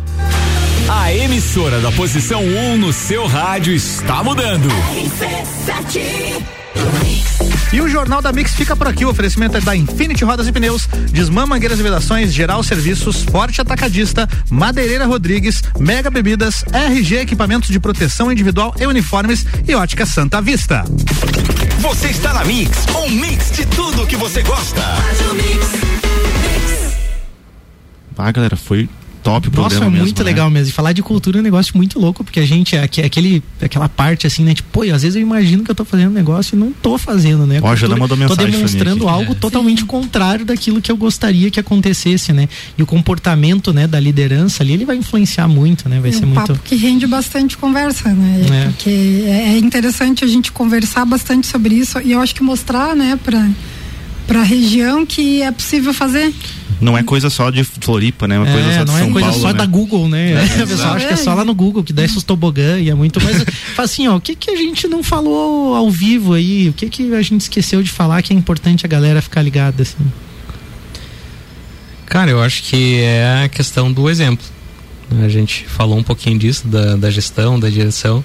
Speaker 11: A emissora da posição 1 no seu rádio está mudando.
Speaker 10: RC7
Speaker 1: E o Jornal da Mix fica por aqui. O oferecimento é da Infinity Rodas e Pneus, Desmã Mangueiras e Vedações, Geral Serviços, Forte Atacadista, Madeireira Rodrigues, Mega Bebidas, RG Equipamentos de Proteção Individual e Uniformes e Ótica Santa Vista.
Speaker 11: Você está na Mix, um mix de tudo que você gosta.
Speaker 2: Ah, galera, foi top o
Speaker 3: Nossa,
Speaker 2: programa
Speaker 3: é
Speaker 2: mesmo,
Speaker 3: muito
Speaker 2: né?
Speaker 3: legal mesmo. E falar de cultura é um negócio muito louco, porque a gente, é aque- aquele, aquela parte assim, né? Tipo, pô, às vezes eu imagino que eu tô fazendo um negócio e não tô fazendo, né?
Speaker 2: Ó,
Speaker 3: Cultura-
Speaker 2: mandou mensagem
Speaker 3: Tô demonstrando algo totalmente contrário daquilo que eu gostaria que acontecesse, né? E o comportamento, né, da liderança ali, ele vai influenciar muito, né? Vai
Speaker 4: É
Speaker 3: ser
Speaker 4: um
Speaker 3: muito.
Speaker 4: papo que rende bastante conversa, né?
Speaker 3: É.
Speaker 4: Porque é é interessante a gente conversar bastante sobre isso e eu acho que mostrar, né, pra, pra região que é possível fazer.
Speaker 2: Não é coisa só de Floripa, né? É uma coisa só de
Speaker 3: não
Speaker 2: São
Speaker 3: é coisa
Speaker 2: Paulo,
Speaker 3: só
Speaker 2: né?
Speaker 3: da Google, né?
Speaker 2: É,
Speaker 3: a pessoa acha que é só lá no Google, que desce os tobogã e é muito. Mas assim, ó, o que, que a gente não falou ao vivo aí? O que, que a gente esqueceu de falar que é importante a galera ficar ligada, assim?
Speaker 5: Cara, eu acho que é a questão do exemplo. A gente falou um pouquinho disso, da, da gestão, da direção,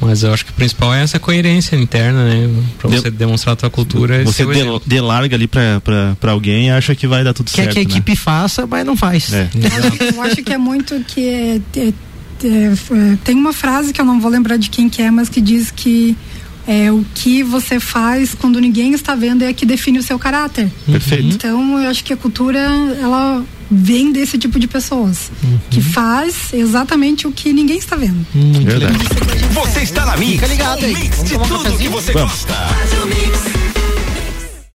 Speaker 5: mas eu acho que o principal é essa coerência interna, né? Pra
Speaker 2: De-
Speaker 5: você demonstrar a tua cultura. e
Speaker 2: Você de, delarga ali pra, pra, pra alguém e acha que vai dar tudo
Speaker 3: Quer
Speaker 2: certo.
Speaker 3: que a
Speaker 2: né?
Speaker 3: equipe faça, mas não faz.
Speaker 2: É.
Speaker 4: Eu acho que é muito que é, é, é, tem uma frase que eu não vou lembrar de quem que é, mas que diz que é, o que você faz quando ninguém está vendo é que define o seu caráter.
Speaker 2: Perfeito.
Speaker 4: Então eu acho que a cultura ela vem desse tipo de pessoas que faz exatamente o que ninguém está vendo.
Speaker 3: Muito
Speaker 2: Verdade.
Speaker 11: Você está na Mix,
Speaker 3: Fica ligado aí.
Speaker 11: mix de
Speaker 3: um
Speaker 11: tudo que você
Speaker 2: Vamos.
Speaker 11: gosta.